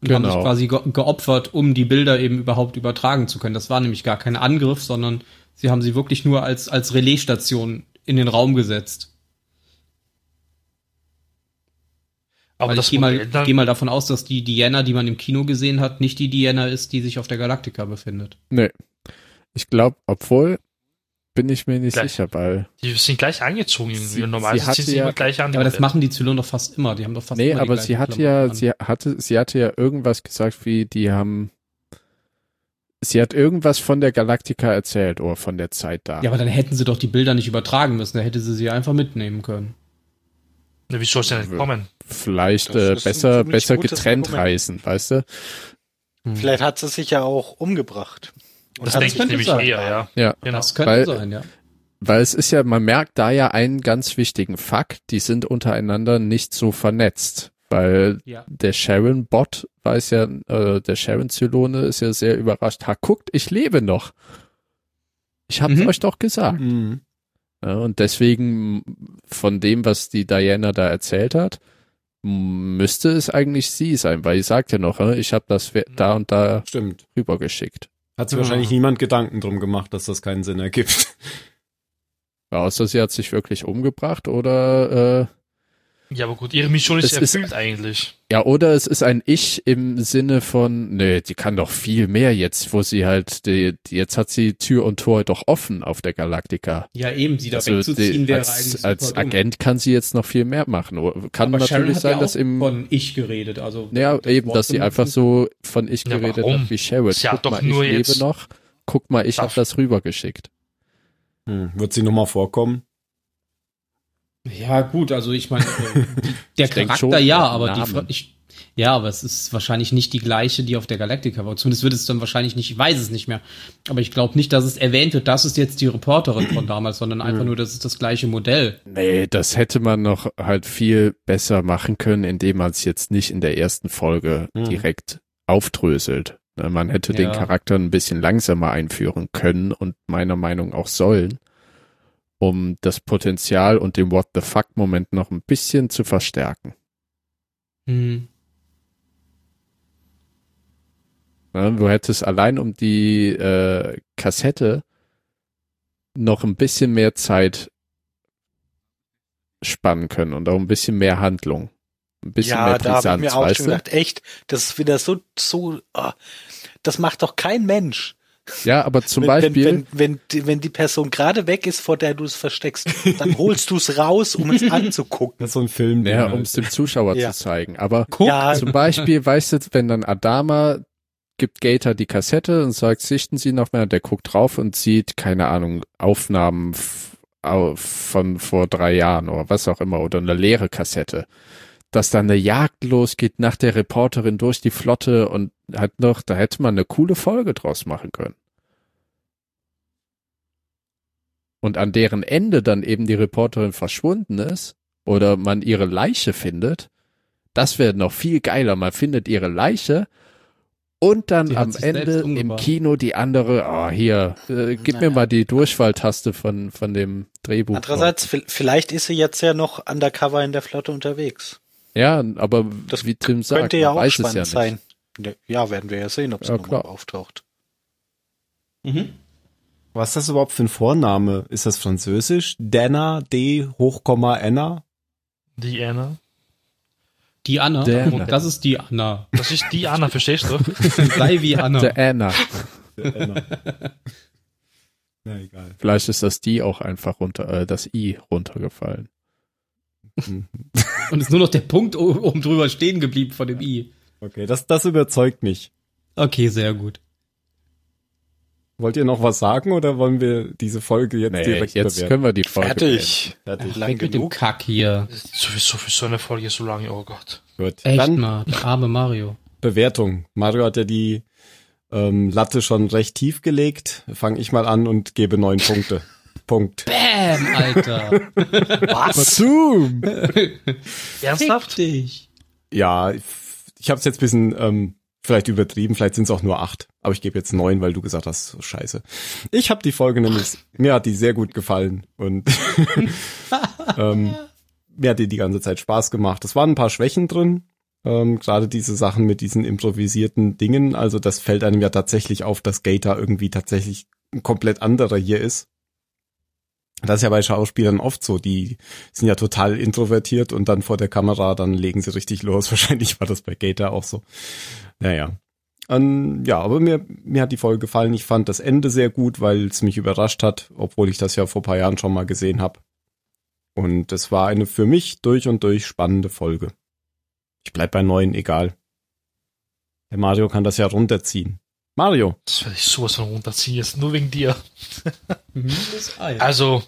Und haben Genau. sich quasi ge geopfert, um die Bilder eben überhaupt übertragen zu können. Das war nämlich gar kein Angriff, sondern sie haben sie wirklich nur als, als Relaisstation in den Raum gesetzt. Aber ich gehe mal, geh mal davon aus, dass die Diana, die man im Kino gesehen hat, nicht die Diana ist, die sich auf der Galaktika befindet. Nee. Ich glaube, obwohl, bin ich mir nicht Gleich. sicher, weil. die sind gleich angezogen irgendwie. Sie- Normalerweise sie ziehen sie ja- immer gleich an. Ja, aber das machen die Zylonen doch fast immer. Die haben doch fast Nee, immer die aber sie hatte Klamotten ja, an. sie hatte, sie hatte ja irgendwas gesagt, wie die haben. Sie hat irgendwas von der Galaktika erzählt oder von der Zeit da. Ja, aber dann hätten sie doch die Bilder nicht übertragen müssen. Da hätte sie sie einfach mitnehmen können. Na, wie soll es denn nicht kommen? Vielleicht äh, besser, besser getrennt Argument. reisen, weißt du? Vielleicht hat sie sich ja auch umgebracht. Und Das hat denke ich könnte nämlich sein. eher, ja. Ja. Genau. Das könnte Weil- sein, ja. Weil es ist ja, man merkt da ja einen ganz wichtigen Fakt, die sind untereinander nicht so vernetzt. Weil Ja. der Sharon-Bot weiß ja, äh, der Sharon-Zylone ist ja sehr überrascht. Ha, guckt, ich lebe noch. Ich hab's Mhm. euch doch gesagt. Ja, und deswegen von dem, was die Diana da erzählt hat, müsste es eigentlich sie sein, weil sie sagt ja noch, äh, ich habe das we- da und da Stimmt. rübergeschickt. Hat sich Ja. wahrscheinlich niemand Gedanken drum gemacht, dass das keinen Sinn ergibt. Außer sie hat sich wirklich umgebracht oder äh, Ja, aber gut, ihre Mission ist Es ist- erfüllt eigentlich. Ja, oder es ist ein Ich im Sinne von, nee, die kann doch viel mehr jetzt, wo sie halt, die, die, jetzt hat sie Tür und Tor doch offen auf der Galaktika. Ja, eben, sie da Also wegzuziehen die, wäre als, eigentlich als. Agent kann sie jetzt noch viel mehr machen. Oder Kann Aber natürlich hat sein, ja dass im, von ich geredet, also ja, das eben, Wort dass sie einfach so von Ich Ja, geredet warum? hat wie hat Guck doch mal, nur ich jetzt- lebe noch. Guck mal, ich habe das rübergeschickt. Hm. Wird sie nochmal vorkommen? Ja, gut, also ich meine, äh, die- der Ich Charakter schon, ja, aber die Name. Fra- ich, ja, aber es ist wahrscheinlich nicht die gleiche, die auf der Galaktika war. Zumindest wird es dann wahrscheinlich nicht, ich weiß es nicht mehr. Aber ich glaube nicht, dass es erwähnt wird, das ist jetzt die Reporterin von damals, sondern einfach nur, das ist das gleiche Modell. Nee, das hätte man noch halt viel besser machen können, indem man es jetzt nicht in der ersten Folge Hm. direkt aufdröselt. Ne, Man hätte den Ja. Charakter ein bisschen langsamer einführen können und meiner Meinung auch sollen, um das Potenzial und den What the fuck Moment noch ein bisschen zu verstärken. Hm. Ne, Du hättest allein um die äh, Kassette noch ein bisschen mehr Zeit spannen können und auch ein bisschen mehr Handlung. Ein bisschen ja, mehr da habe ich Brisanz, mir auch schon gedacht, echt, das ist wieder so, so, ah, das macht doch kein Mensch. Ja, aber zum wenn, Beispiel, Wenn, wenn, wenn, die, wenn die Person gerade weg ist, vor der du es versteckst, dann holst du es raus, um es anzugucken. Das ist so ein Film. ja, um es dem Zuschauer Ja. zu zeigen. Aber Ja, zum Beispiel, weißt du, wenn dann Adama gibt Gator die Kassette und sagt, sichten Sie noch mehr, der guckt drauf und sieht, keine Ahnung, Aufnahmen von vor drei Jahren oder was auch immer oder eine leere Kassette. Dass da eine Jagd losgeht nach der Reporterin durch die Flotte und hat noch, da hätte man eine coole Folge draus machen können. Und an deren Ende dann eben die Reporterin verschwunden ist oder man ihre Leiche findet, das wäre noch viel geiler. Man findet ihre Leiche und dann am Ende im. Kino die andere, ah, hier, äh, gib mir Naja. mal die Durchfalltaste von, von dem Drehbuch. Andererseits, vi- vielleicht ist sie jetzt ja noch undercover in der Flotte unterwegs. Ja, aber Das wie Tim sagt, Könnte ja man auch weiß es spannend ja nicht. sein. Ja, werden wir ja sehen, ob sie Ja, nochmal auftaucht. Mhm. Was ist das überhaupt für ein Vorname? Ist das französisch? Dana, D, Hochkomma, Anna? Die Anna. Die Anna. Der Anna. Das ist die Anna. Das ist die Anna, verstehst du? Sei wie Anna. Der Anna. Der Anna. Na egal. Vielleicht ist das die auch einfach runter, äh, das I runtergefallen. Und ist nur noch der Punkt oben drüber stehen geblieben von dem I. Okay, das, das überzeugt mich. Okay, sehr gut. Wollt ihr noch was sagen oder wollen wir diese Folge jetzt Nee, direkt jetzt bewerten? können wir die Folge Fertig. Fertig. Lang Weg mit dem. Kack hier. Sowieso für so eine Folge so lange, oh Gott. Gut. Echt Dann mal, der arme Mario. Bewertung. Mario hat ja die ähm, Latte schon recht tief gelegt. Fange ich mal an und gebe neun Punkte. Punkt. Bam, Alter. Was? Zoom! Ernsthaft? Dich. Ja, ich habe es jetzt bisschen ähm, vielleicht übertrieben, vielleicht sind es auch nur acht, aber ich gebe jetzt neun, weil du gesagt hast, so scheiße. Ich habe die Folge nämlich, mir hat die sehr gut gefallen und ähm, mir hat die die ganze Zeit Spaß gemacht. Es waren ein paar Schwächen drin, ähm, gerade diese Sachen mit diesen improvisierten Dingen. Also das fällt einem ja tatsächlich auf, dass Gator irgendwie tatsächlich ein komplett anderer hier ist. Das ist ja bei Schauspielern oft so, die sind ja total introvertiert und dann vor der Kamera, dann legen sie richtig los. Wahrscheinlich war das bei Gator auch so. Naja. Ähm, ja, aber mir, mir hat die Folge gefallen. Ich fand das Ende sehr gut, weil es mich überrascht hat, obwohl ich das ja vor paar Jahren schon mal gesehen habe. Und es war eine für mich durch und durch spannende Folge. Ich bleib bei neun, egal. Der Mario kann das ja runterziehen. Mario. Das werde ich sowas von runterziehen, jetzt nur wegen dir. Also,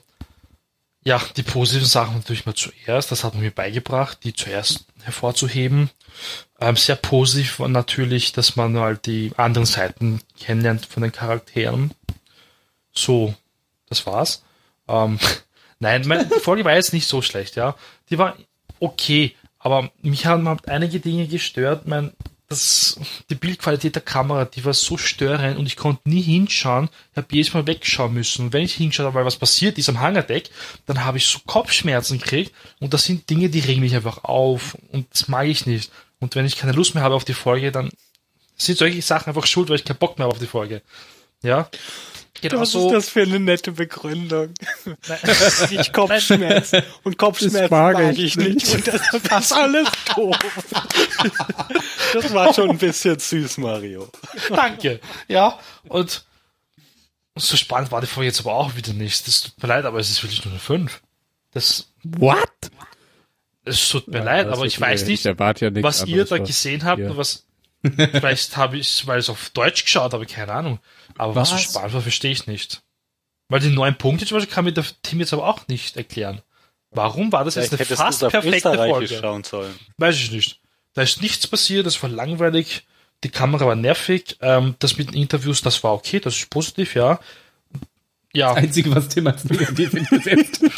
ja, die positiven Sachen natürlich mal zuerst, das hat man mir beigebracht, die zuerst hervorzuheben. Ähm, sehr positiv war natürlich, dass man halt die anderen Seiten kennenlernt von den Charakteren. So, das war's. Ähm, nein, meine, Folge war jetzt nicht so schlecht, ja. Die war okay, aber mich haben halt einige Dinge gestört. Mein, das, die Bildqualität der Kamera, die war so störend und ich konnte nie hinschauen. Ich habe jedes Mal wegschauen müssen. Und wenn ich hinschaue, weil was passiert ist am Hangardeck, dann habe ich so Kopfschmerzen gekriegt und das sind Dinge, die regen mich einfach auf und das mag ich nicht. Und wenn ich keine Lust mehr habe auf die Folge, dann sind solche Sachen einfach schuld, weil ich keinen Bock mehr habe auf die Folge. Ja. Genau Was so. ist das für eine nette Begründung? ich Kopfschmerzen. Und Kopfschmerzen Das mag, mag ich ich nicht. Und das ist alles doof. Das war schon ein bisschen süß, Mario. Danke. Ja, und so spannend war die Folge jetzt aber auch wieder nicht. Das tut mir leid, aber es ist wirklich nur eine 5. Das, What? es tut mir leid, aber ich weiß nicht, Ich ja nichts was ihr da gesehen habt und was, vielleicht habe ich, weil es auf Deutsch geschaut habe, keine Ahnung. Aber was, so Was? spannend war, verstehe ich nicht. Weil die neun Punkte zum Beispiel kann mir der Tim jetzt aber auch nicht erklären. Warum war das jetzt Vielleicht eine fast perfekte Folge? schauen sollen. Weiß ich nicht. Da ist nichts passiert, das war langweilig, die Kamera war nervig, ähm, das mit den Interviews, das war okay, das ist positiv, ja. Ja, Einzige, was Tim als negativ hat.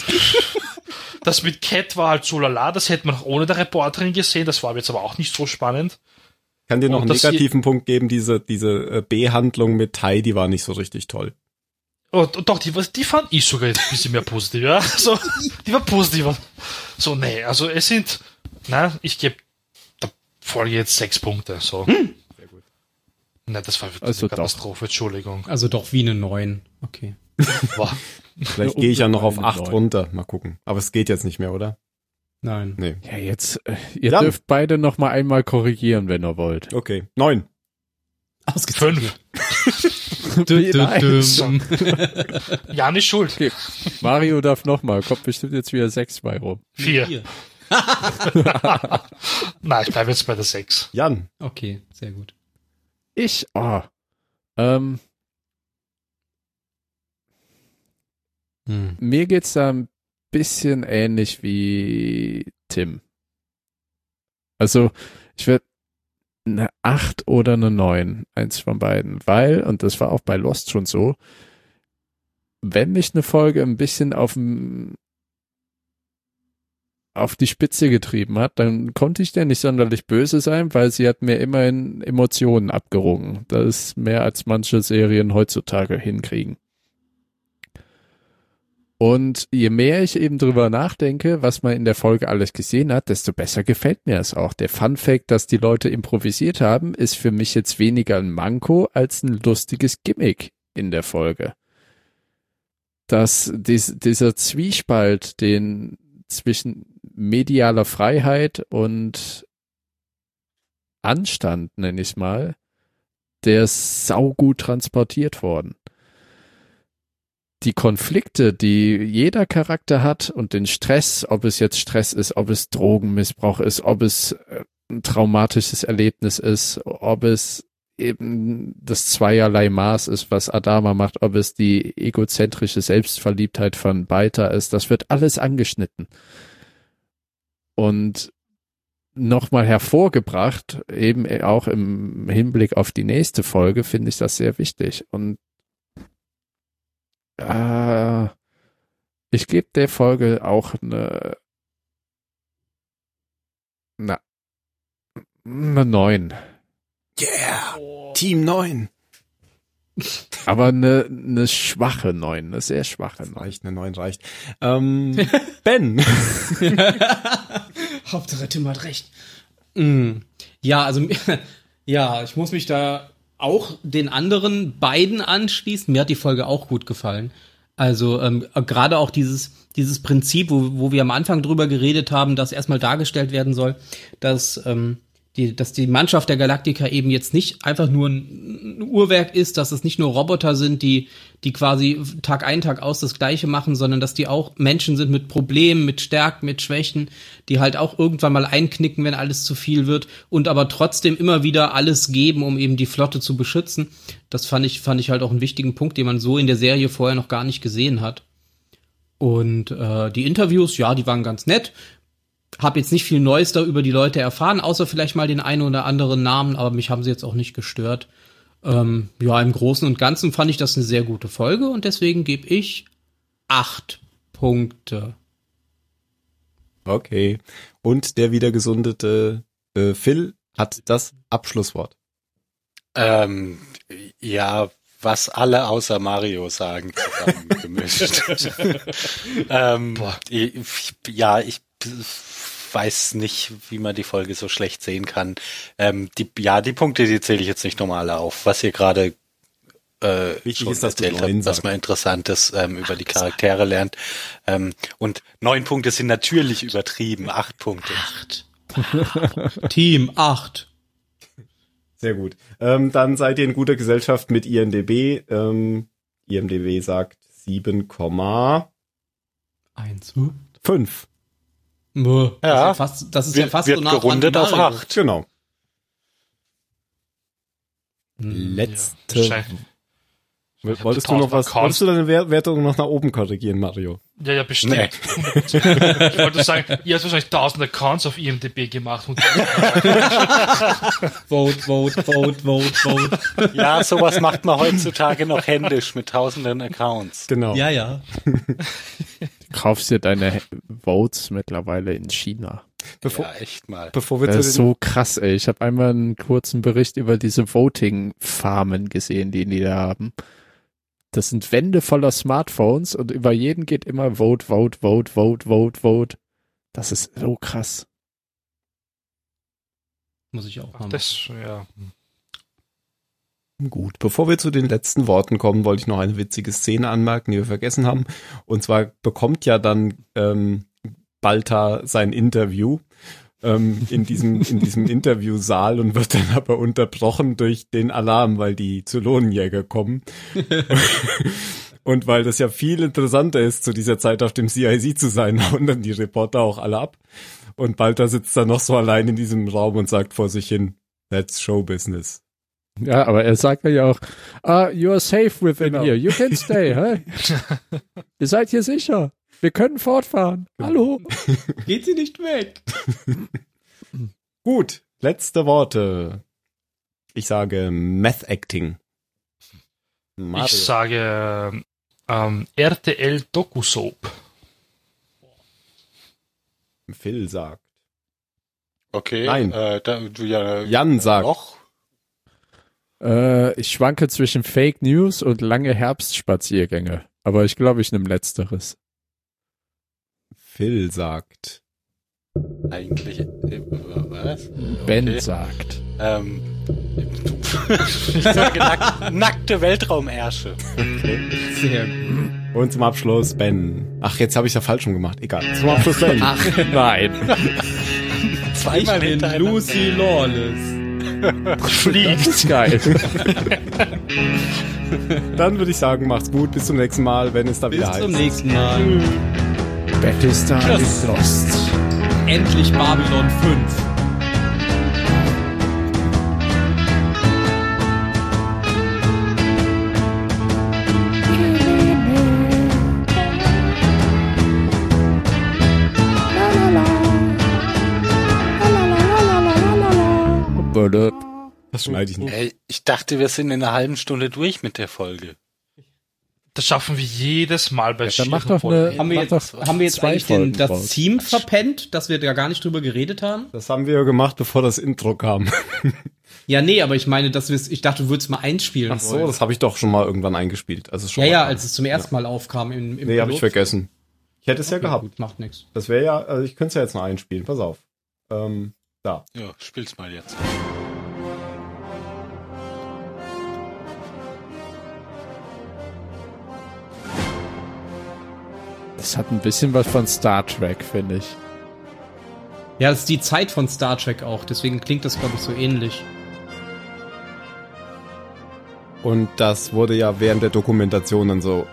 das mit Cat war halt so lala, das hätte man auch ohne der Reporterin gesehen, das war jetzt aber auch nicht so spannend. Kann dir noch einen negativen Punkt geben, diese, diese äh, B-Handlung mit Tai, die war nicht so richtig toll. Oh, doch, die, die fand ich sogar jetzt ein bisschen mehr positiv, ja. So, die war positiver. So, nee, also es sind, na, ich gebe der Folge jetzt sechs Punkte, so. Sehr gut. Nein, das war wirklich Also eine doch. Katastrophe, Entschuldigung. Also doch wie eine 9. Okay. Vielleicht gehe ich ja noch auf acht neun. runter. Mal gucken. Aber es geht jetzt nicht mehr, oder? Nein. Nee. Ja, jetzt, äh, ihr Jan. dürft beide noch mal einmal korrigieren, wenn ihr wollt. Okay. Neun. Ausgezeichnet. Fünf. Ja, nicht schuld. Mario darf noch mal, kommt bestimmt jetzt wieder sechs bei rum. Vier. Vier. Nein, ich bleibe jetzt bei der sechs. Jan. Okay, sehr gut. Ich, oh, ähm, Hm. mir geht's da ein bisschen ähnlich wie Tim. Also ich werde eine 8 oder eine 9, eins von beiden, weil, und das war auch bei Lost schon so, wenn mich eine Folge ein bisschen auf auf die Spitze getrieben hat, dann konnte ich der nicht sonderlich böse sein, weil sie hat mir immerhin Emotionen abgerungen. Das ist mehr als manche Serien heutzutage hinkriegen. Und je mehr ich eben drüber nachdenke, was man in der Folge alles gesehen hat, desto besser gefällt mir es auch. Der Fun Fact, dass die Leute improvisiert haben, ist für mich jetzt weniger ein Manko als ein lustiges Gimmick in der Folge. Dass dies, dieser Zwiespalt, den zwischen medialer Freiheit und Anstand, nenne ich mal, der ist saugut transportiert worden die Konflikte, die jeder Charakter hat und den Stress, ob es jetzt Stress ist, ob es Drogenmissbrauch ist, ob es äh, ein traumatisches Erlebnis ist, ob es eben das zweierlei Maß ist, was Adama macht, ob es die egozentrische Selbstverliebtheit von Baita ist, das wird alles angeschnitten. Und nochmal hervorgebracht, eben auch im Hinblick auf die nächste Folge, finde ich das sehr wichtig. Und äh, ich gebe der Folge auch eine, na, eine 9. Yeah! Team 9. Aber eine, eine schwache 9, eine sehr schwache 9. Reicht, eine 9 reicht. Ähm, Ben. Hauptsache Tim hat recht. Mm. Ja, also ja, ich muss mich da auch den anderen beiden anschließen. Mir hat die Folge auch gut gefallen. Also ähm, gerade auch dieses dieses Prinzip, wo, wo wir am Anfang drüber geredet haben, dass erstmal dargestellt werden soll, dass ähm, die, dass die Mannschaft der Galaktiker eben jetzt nicht einfach nur ein Uhrwerk ist, dass es nicht nur Roboter sind, die, die quasi Tag ein, Tag aus das Gleiche machen, sondern dass die auch Menschen sind mit Problemen, mit Stärken, mit Schwächen, die halt auch irgendwann mal einknicken, wenn alles zu viel wird und aber trotzdem immer wieder alles geben, um eben die Flotte zu beschützen. Das fand ich, fand ich halt auch einen wichtigen Punkt, den man so in der Serie vorher noch gar nicht gesehen hat. Und äh, die Interviews, ja, die waren ganz nett habe jetzt nicht viel Neues da über die Leute erfahren, außer vielleicht mal den einen oder anderen Namen, aber mich haben sie jetzt auch nicht gestört. Ähm, ja, im Großen und Ganzen fand ich das eine sehr gute Folge und deswegen gebe ich acht Punkte. Okay. Und der wieder gesundete äh, Phil hat das Abschlusswort. Ähm, ja, was alle außer Mario sagen, zusammengemischt. ähm, ja, ich weiß nicht, wie man die Folge so schlecht sehen kann. Ähm, die, ja, die Punkte, die zähle ich jetzt nicht normal auf. Was ihr gerade äh, Wichtig ist, dass erzählt habt, was man Interessantes ähm, über Ach, die Charaktere lernt. Ähm, und neun Punkte sind natürlich übertrieben. Acht Punkte. Acht. Team acht. Sehr gut. Ähm, dann seid ihr in guter Gesellschaft mit IMDB. Ähm, IMDB sagt 7,1. 5. Ja, das ist ja fast, das ist wird, ja fast wird so gerundet auf acht. Genau. Hm. Letzte. wahrscheinlich. Wolltest du noch was? Wolltest du deine Wer- Wertung noch nach oben korrigieren, Mario? Ja, ja, bestimmt. Nee. ich wollte sagen, ihr habt wahrscheinlich tausend Accounts auf IMDb gemacht und Vote, vote, vote, vote, vote. Ja, sowas macht man heutzutage noch händisch mit tausenden Accounts. Genau. Ja, ja. Kaufst dir deine Votes mittlerweile in China. Bevor, Ja, echt mal. bevor wir Das zu ist so krass, ey. Ich habe einmal einen kurzen Bericht über diese Voting-Farmen gesehen, die die da haben. Das sind Wände voller Smartphones und über jeden geht immer Vote, Vote, Vote, Vote, Vote, Vote. Das ist so krass. Muss ich auch Ach, haben. das, ja. Gut, bevor wir zu den letzten Worten kommen, wollte ich noch eine witzige Szene anmerken, die wir vergessen haben. Und zwar bekommt ja dann ähm, Balta sein Interview ähm, in diesem in diesem Interviewsaal und wird dann aber unterbrochen durch den Alarm, weil die Zylonenjäger kommen. und weil das ja viel interessanter ist, zu dieser Zeit auf dem CIC zu sein, hauen dann die Reporter auch alle ab. Und Balta sitzt dann noch so allein in diesem Raum und sagt vor sich hin, that's show business. Ja, aber er sagt ja auch, ah, you are safe within Genau. here. You can stay, hä? Ihr seid hier sicher. Wir können fortfahren. Hallo. Geht sie nicht weg? Gut, letzte Worte. Ich sage Meth Acting. Mario. Ich sage ähm, RTL Doku Soap. Phil sagt. Okay. Nein. Äh, da, du ja Jan sagt. noch. Äh, ich schwanke zwischen Fake News und lange Herbstspaziergänge. Aber ich glaube, ich nehme letzteres. Phil sagt. Eigentlich. Äh, was? Ben Okay. sagt. Ähm, ich sage nack nackte Weltraumärsche. Sehr gut. Und zum Abschluss Ben. Ach, jetzt habe ich ja falsch schon gemacht. Egal. Zum Abschluss Ben. Ach nein. Zweimal ich bin hintereinander. Lucy Lawless. Ist geil. Dann würde ich sagen, macht's gut. Bis zum nächsten Mal, wenn es da Bis wieder zum heißt. nächsten Mal. Battlestar Tschüss. ist lost. Endlich Babylon 5. Blöd. Das schneide ich nicht. Ey, ich dachte, wir sind in einer halben Stunde durch mit der Folge. Das schaffen wir jedes Mal bei Ja, dann mach doch eine- Folgen. Haben wir jetzt, doch haben wir jetzt eigentlich den, Folgen das draus. Team verpennt, dass wir da gar nicht drüber geredet haben? Das haben wir ja gemacht, bevor das Intro kam. Ja, nee, aber ich meine, dass wir ich dachte, du würdest mal einspielen Ach so, wollen. das habe ich doch schon mal irgendwann eingespielt. Also schon Ja, ja, als es zum ersten Mal aufkam im, im Nee, habe ich vergessen. Ich hätte es ja Okay, gehabt. Gut, macht nichts. Das wäre ja, also ich könnte es ja jetzt noch einspielen. Pass auf. Ähm, da. Ja, spiel's mal jetzt. Das hat ein bisschen was von Star Trek, finde ich. Ja, das ist die Zeit von Star Trek auch, deswegen klingt das, glaube ich, so ähnlich. Und das wurde ja während der Dokumentation dann so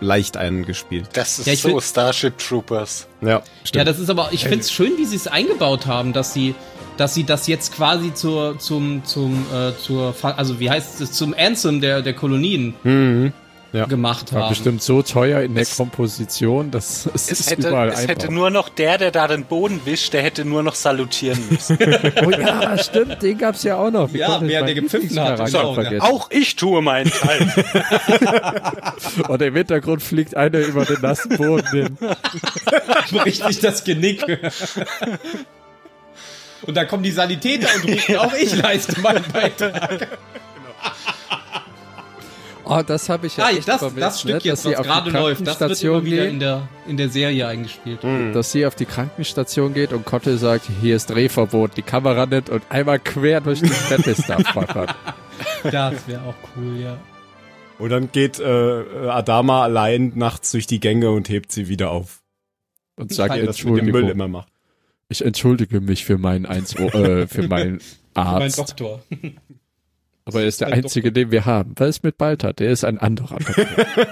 leicht eingespielt. Das ist Ja, so Starship Troopers. Ja, Ja, das ist aber, ich finde es schön, wie sie es eingebaut haben, dass sie, dass sie das jetzt quasi zur, zum, zum, äh, zur, also wie heißt es, zum Anthem der, der Kolonien Mhm. Ja. gemacht War haben. bestimmt so teuer in der Es- Komposition, dass es, Es, ist hätte, überall es einfach. hätte nur noch der, der da den Boden wischt, der hätte nur noch salutieren müssen. oh ja, stimmt, den gab's ja auch noch. Wie Ja, wer der gepfiffen hat, ist auch- vergessen? Auch ich tue meinen Teil. Und im Hintergrund fliegt einer über den nassen Boden hin. bricht sich das Genick. Und dann kommen die Sanitäter und rufen, auch ich leiste meinen Beitrag. Oh, das habe ich ja Ah, echt das, vermisst, das Stück ne? jetzt, dass sie was auf die gerade läuft, das wird immer Krankenstation wieder in der, in der Serie eingespielt. dass sie auf die Krankenstation geht und Kotte sagt, hier ist Drehverbot, die Kamera nimmt und einmal quer durch den Battlestar fackert. Das wäre auch cool, ja. Und dann geht äh, Adama allein nachts durch die Gänge und hebt sie wieder auf. Und sagt, Weil Das mit dem Müll immer macht. ich entschuldige mich für meinen Eins, äh, für meinen Mein Arzt. Doktor. Aber er ist der mein einzige, den wir haben. Was ist mit Balta? Der ist ein anderer Doktor.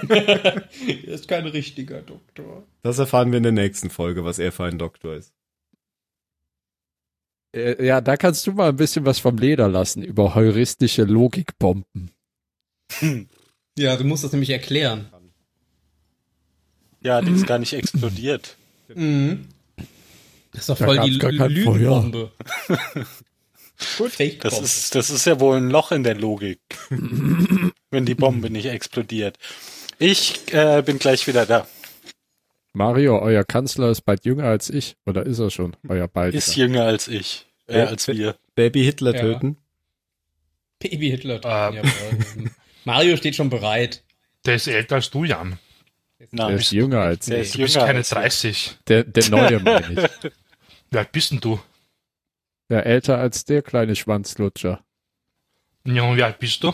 Er ist kein richtiger Doktor. Das erfahren wir in der nächsten Folge, was er für ein Doktor ist. Äh, ja, da kannst du mal ein bisschen was vom Leder lassen über heuristische Logikbomben. Ja, du musst das nämlich erklären. Ja, die ist gar nicht explodiert. Mhm. Das ist doch Da voll die gar kein Lügenbombe. Gut, Das ist, das ist ja wohl ein Loch in der Logik, wenn die Bombe nicht explodiert. Ich äh, bin gleich wieder da. Mario, euer Kanzler ist bald jünger als ich. Oder ist er schon? Euer bald. Ist jünger als ich, äh, als wir. Baby Hitler Ja. töten. Baby Hitler. Ähm. Jawohl. Mario steht schon bereit. Der ist älter als du, Jan. Der Nein, ist jünger als der ich. Du bist keine als ich. 30. Der, der neue meine ich. Wie alt bist denn du? Ja, älter als der kleine Schwanzlutscher. Ja, und wie alt bist du?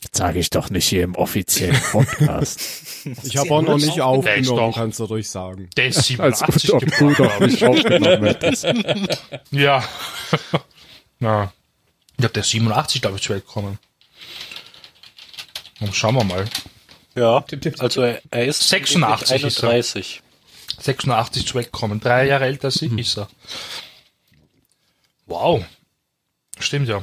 Das sage ich doch nicht hier im offiziellen Podcast. Ich habe auch noch nicht aufgenommen, doch- kannst du ruhig sagen. Der ist Als 87 ob du geboren, doch glaub ich. aufgenommen hättest. Ja. ja. Ja, der ist 87, glaube ich, zu Welt gekommen. Und schauen wir mal. Ja, also er, er ist 86 ist er. 31. 86 zu Welt gekommen. Drei Jahre älter als ich ist er. Wow. Stimmt ja.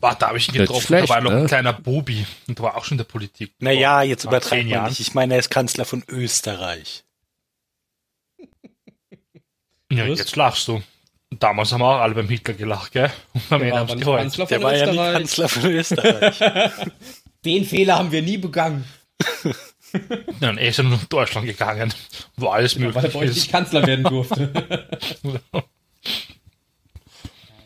Warte, da habe ich ihn Nicht getroffen. schlecht, da war er noch ne? ein kleiner Bubi. Und der war auch schon in der Politik. Naja, jetzt man Jahren. nicht. Ich meine, er ist Kanzler von Österreich. Ja, Was? jetzt lachst du. Damals haben wir auch alle beim Hitler gelacht, gell? Und am Der Ende war haben aber sie nicht geheult. Kanzler Der von war ja nie Österreich. Kanzler von Österreich. Den Fehler haben wir nie begangen, Nein, er ist ja nur nach Deutschland gegangen, wo alles weil er möglich bei euch ist. nicht Kanzler werden durfte.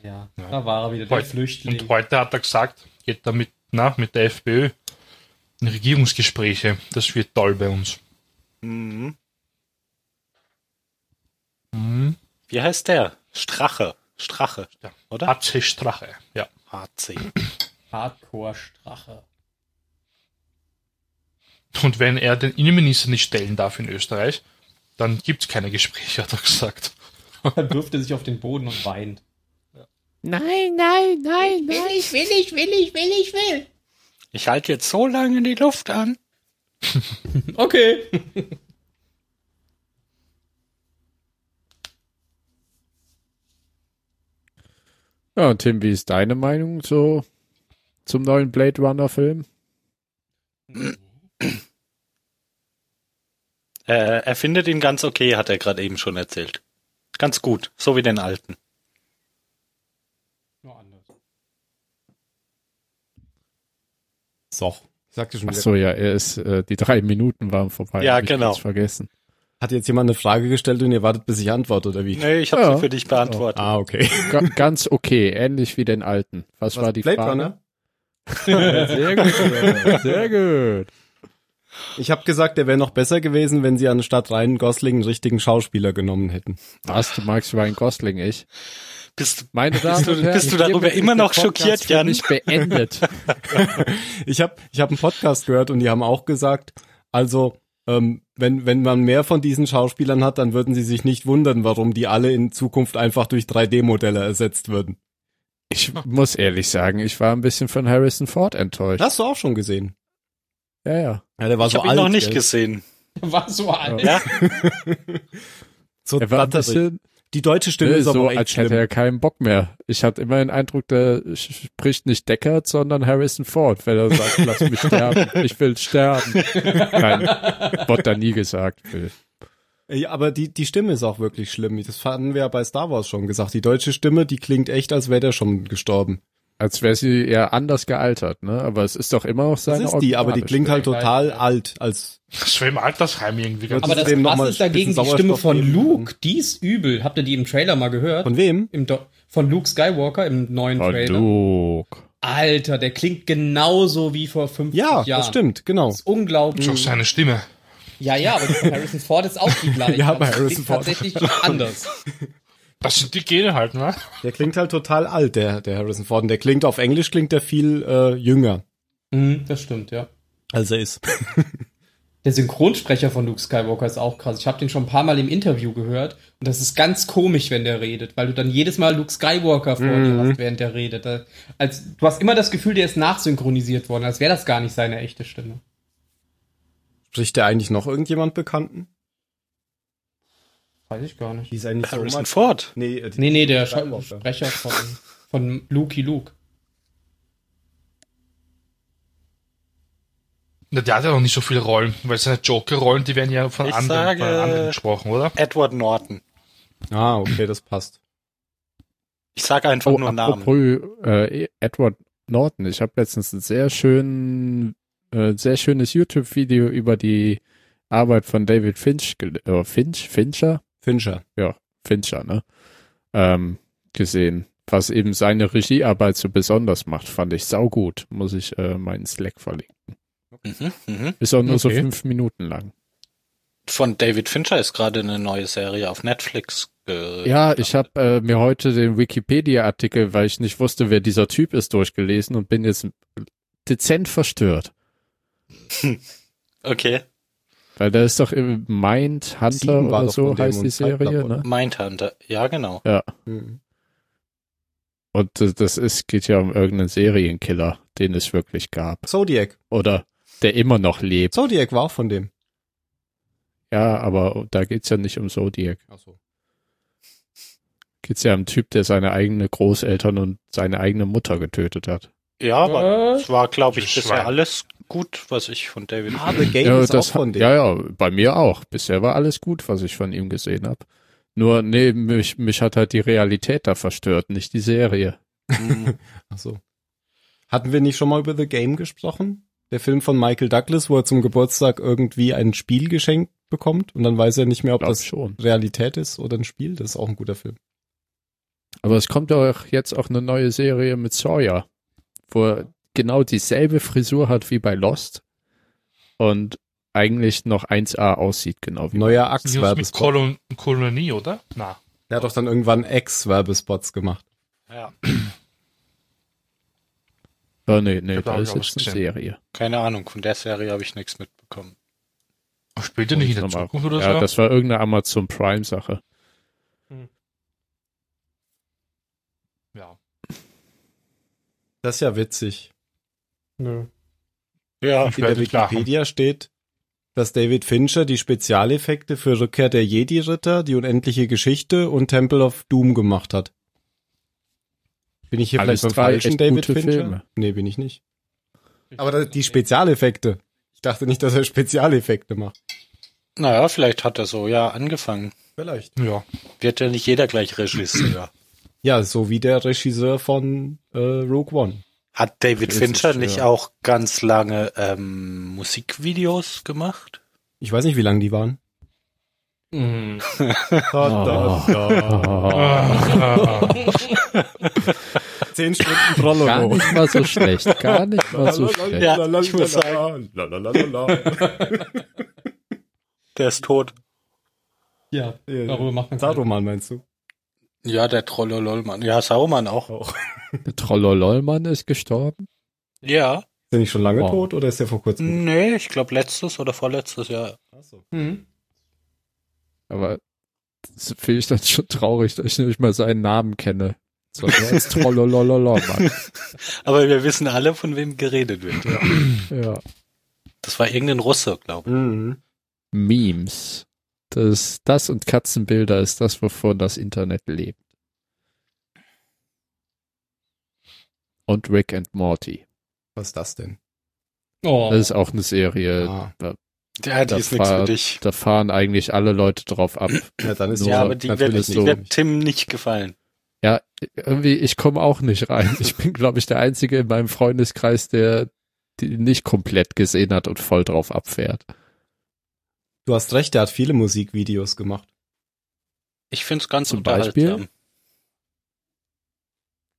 ja, da war er wieder, der Flüchtling. Und heute hat er gesagt, geht er mit, na, mit der FPÖ in Regierungsgespräche. Das wird toll bei uns. mhm. Wie heißt der? Strache. Strache. Ja. Oder? HC Strache, ja. HC. Hardcore-Strache. Und wenn er den Innenminister nicht stellen darf in Österreich, dann gibt's keine Gespräche, hat er gesagt. Er wirft er sich auf den Boden und weint. Nein, nein, nein, nein. ich, will ich, will ich, will ich, will. Ich halte jetzt so lange die Luft an. Okay. Ja, und Tim, wie ist deine Meinung so zum neuen Blade Runner Film? Äh, er findet ihn ganz okay, hat er gerade eben schon erzählt. Ganz gut, so wie den alten. Nur anders. So, ich sagte schon Ach so, ja, er ist, äh, die drei Minuten waren vorbei. Ja, genau. vergessen. Hat jetzt jemand eine Frage gestellt und ihr wartet, bis ich antworte, oder wie? Nee, ich habe Ja. sie für dich beantwortet. Ah, okay. Ga ganz okay, ähnlich wie den alten. Was, war die Blade Frage? Runner? Sehr gut, sehr gut. Ich habe gesagt, der wäre noch besser gewesen, wenn sie anstatt Ryan Gosling einen richtigen Schauspieler genommen hätten. Was, du magst Ryan Gosling, ich? Bist, Meine Damen du- und Herren, bist du darüber immer der noch Podcast schockiert, Jan? mich beendet. Ich habe ich hab einen Podcast gehört und die haben auch gesagt, also ähm, wenn, wenn man mehr von diesen Schauspielern hat, dann würden sie sich nicht wundern, warum die alle in Zukunft einfach durch 3D-Modelle ersetzt würden. Ich muss ehrlich sagen, ich war ein bisschen von Harrison Ford enttäuscht. Hast du auch schon gesehen? Ja, ja. Ja, der war ich so habe ihn alt. noch nicht gell? gesehen. War so alt. Ja, So Er war ein bisschen Die deutsche Stimme ne, ist aber so, auch echt als hätte schlimm. er keinen Bock mehr. Ich hatte immer den Eindruck, der spricht nicht Deckard, sondern Harrison Ford, wenn er sagt, lass mich sterben, ich will sterben. Nein, wurde da nie gesagt, Phil. Ja, aber die, die Stimme ist auch wirklich schlimm. Das hatten wir ja bei Star Wars schon gesagt. Die deutsche Stimme, die klingt echt, als wäre der schon gestorben. Als wäre sie eher anders gealtert, ne? Aber es ist doch immer noch Das seine ist die, aber die klingt halt total alt. Als Das im Altersheim irgendwie ganz Aber Aber das dem noch mal ist dagegen die Stimme von geben. Luke. Die ist übel. Habt ihr die im Trailer mal gehört? von wem? Im Do von Luke Skywalker im neuen Stimme. Trailer. Luke. Alter, der klingt genauso wie vor 50 Ja, Jahren. das stimmt, genau. Das ist unglaublich. schon seine Stimme. Ja, ja, aber von Harrison Ford ist auch die gleiche. Ja, aber Harrison klingt Ford. tatsächlich anders. Das sind die Gene halt, ne? Der klingt halt total alt, der, der Harrison Ford. Und der klingt auf Englisch klingt der viel äh, jünger, Mhm, das stimmt, ja. als er ist. Der Synchronsprecher von Luke Skywalker ist auch krass. Ich habe den schon ein paar Mal im Interview gehört und das ist ganz komisch, wenn der redet, weil du dann jedes Mal Luke Skywalker vor dir hast, während der redet. Da, als, du hast immer das Gefühl, der ist nachsynchronisiert worden, als wäre das gar nicht seine echte Stimme. Spricht der eigentlich noch irgendjemand Bekannten? Weiß ich gar nicht. Die ist eigentlich so Harrison mal- Ford. Nee, äh, die- Nee, nee, der Sprecher von, von Lukey Luke. Na, Der hat ja noch nicht so viele Rollen, weil seine Joker-Rollen, die werden ja von Ich anderen, sage- von anderen gesprochen, oder? Edward Norton. Ah, okay, das passt. Ich sage einfach Oh, nur Namen. apropos äh, Edward Norton. Ich habe letztens ein sehr schön, äh, sehr schönes YouTube-Video über die Arbeit von David Finch, äh, Finch, Fincher, Fincher. Fincher, ne, ähm, gesehen. Was eben seine Regiearbeit so besonders macht, fand ich saugut. Muss ich äh, meinen Slack verlinken. Mhm, mhm. Ist auch nur so Okay. fünf Minuten lang. Von David Fincher ist gerade eine neue Serie auf Netflix. Ja, ich habe äh, mir heute den Wikipedia-Artikel, weil ich nicht wusste, wer dieser Typ ist, durchgelesen und bin jetzt dezent verstört. Okay. Weil da ist doch Mind Hunter war oder so heißt die Serie, oder? ne? Mindhunter. Ja, genau. Mhm. Und das ist, geht ja um irgendeinen Serienkiller, den es wirklich gab. Zodiac. Oder der immer noch lebt. Zodiac war auch von dem. Ja, aber da geht's ja nicht um Zodiac. Ach so. Geht's ja um einen Typ, der seine eigene Großeltern und seine eigene Mutter getötet hat. Ja, aber es war, glaube ich, bisher Schwein. alles gut, was ich von David Ah, The Game ja, ist das auch von dem. ja, ja, bei mir auch. Bisher war alles gut, was ich von ihm gesehen habe. Nur, nee, mich, mich hat halt die Realität da verstört, nicht die Serie. Hm. Ach so. Hatten wir nicht schon mal über The Game gesprochen? Der Film von Michael Douglas, wo er zum Geburtstag irgendwie ein Spiel geschenkt bekommt und dann weiß er nicht mehr, ob das schon. Realität ist oder ein Spiel. Das ist auch ein guter Film. Aber es kommt doch jetzt auch eine neue Serie mit Sawyer, wo er genau dieselbe Frisur hat wie bei Lost und eigentlich noch 1A aussieht, genau wie Neuer Das ist mit Axe-Werbespot. Kolon Kolonie, oder? Na. Der hat doch dann irgendwann Ex-Werbespots gemacht. Ja, Oh, nee, nee, da ist jetzt eine gesehen. Serie. keine Ahnung, von der Serie habe ich nichts mitbekommen. Spielt er nicht in der Zukunft oder Ja, so? das war irgendeine Amazon Prime Sache. ja. Das ist ja witzig. Nö. Ja, In der nicht lachen. Wikipedia steht, dass David Fincher die Spezialeffekte für Rückkehr der Jedi-Ritter, die unendliche Geschichte und Temple of Doom gemacht hat. Bin ich hier Alles vielleicht beim falschen David Fincher? Filme. Nee, bin ich nicht. Aber die Spezialeffekte. Ich dachte nicht, dass er Spezialeffekte macht. naja, vielleicht hat er so ja angefangen. Vielleicht. Ja. Wird ja nicht jeder gleich Regisseur. Ja, so wie der Regisseur von äh, Rogue One. Hat David Ist es, Fincher nicht ja. auch ganz lange ähm, Musikvideos gemacht? Ich weiß nicht, wie lang die waren. Mhm. Da, da, Ah. Zehn Stunden Gar Prologo. nicht mal so schlecht, gar nicht mal so schlecht. Ja, ich muss sagen. Der ist tot. Ja, darüber macht man Saruman meinst du? Ja, der Trollololmann. Ja, Saumann auch. Auch. Der Trollololmann ist gestorben. Ja. Ist der nicht schon lange Wow. tot oder ist der vor kurzem? Nee, ich glaube letztes oder vorletztes Jahr. Achso. Mhm. Aber das finde ich dann schon traurig, dass ich nicht mal seinen Namen kenne. So, der ist Trollololololmann. Aber wir wissen alle, von wem geredet wird. Ja. Ja. Das war irgendein Russe, glaube Mhm. Memes. Das, das und Katzenbilder ist das, wovon das Internet lebt. Und Rick and Morty. Was ist das denn? Oh. Das ist auch eine Serie. Ah. ich. Ja, die Da ist nichts für dich. Da fahren eigentlich alle Leute drauf ab. Ja, dann ist Nur Ja, aber die wird, wird Tim nicht gefallen. Ja, irgendwie, ich komme auch nicht rein. Ich bin, glaube ich, der Einzige in meinem Freundeskreis, der die nicht komplett gesehen hat und voll drauf abfährt. Du hast recht, der hat viele Musikvideos gemacht. Ich find's ganz Zum Beispiel?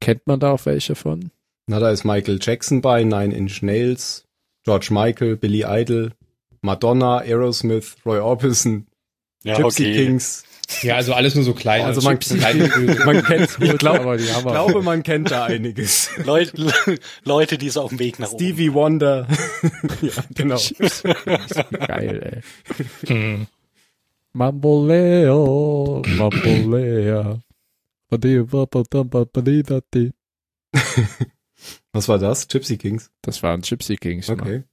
Kennt man da auch welche von? Na, da ist Michael Jackson bei, Nine Inch Nails, George Michael, Billy Idol, Madonna, Aerosmith, Roy Orbison, Ja, Gypsy okay. Kings. Ja, also alles nur so klein. Also man, man kennt, ich glaub, Aber die haben ich glaube, man kennt da einiges. Leute, Leute, die so auf dem Weg nach oben. Stevie Wonder. ja, genau. Geil, ey. Hm. Mamboleo, Mambolea. Das Was war das? Gypsy Kings. waren Gypsy Kings. Okay.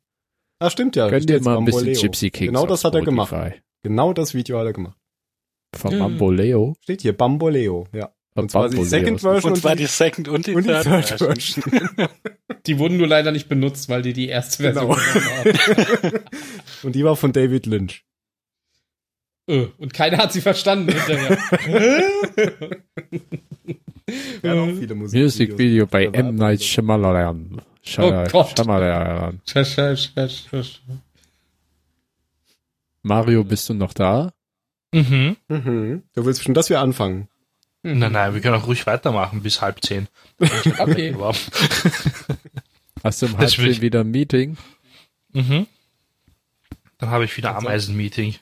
Ah, stimmt ja. Könnt ihr jetzt mal ein bisschen. Gypsy Kings Genau das hat er gemacht. Genau das Video hat er gemacht. Von Ja. Mamboleo. Steht hier Bamboleo, ja. Und zwar die Bamboleo. Second Version Und zwar die, Second und die, und die Third, Third Version. Version. Die wurden nur leider nicht benutzt, weil die die erste Version Genau. waren. und die war von David Lynch. Äh, Und keiner hat sie verstanden hinterher. Ja, noch viele Musikvideos. Musikvideo bei M. Night so. Shyamalan. Oh Gott. Shyamalan. Mario, bist du noch da? Mhm. Mhm. Du willst schon, dass wir anfangen. Nein, nein, wir können auch ruhig weitermachen bis halb zehn. Okay. Hast du im Das will Halbzeit ich- wieder ein Meeting? mhm. Dann habe ich wieder Ameisen-Meeting.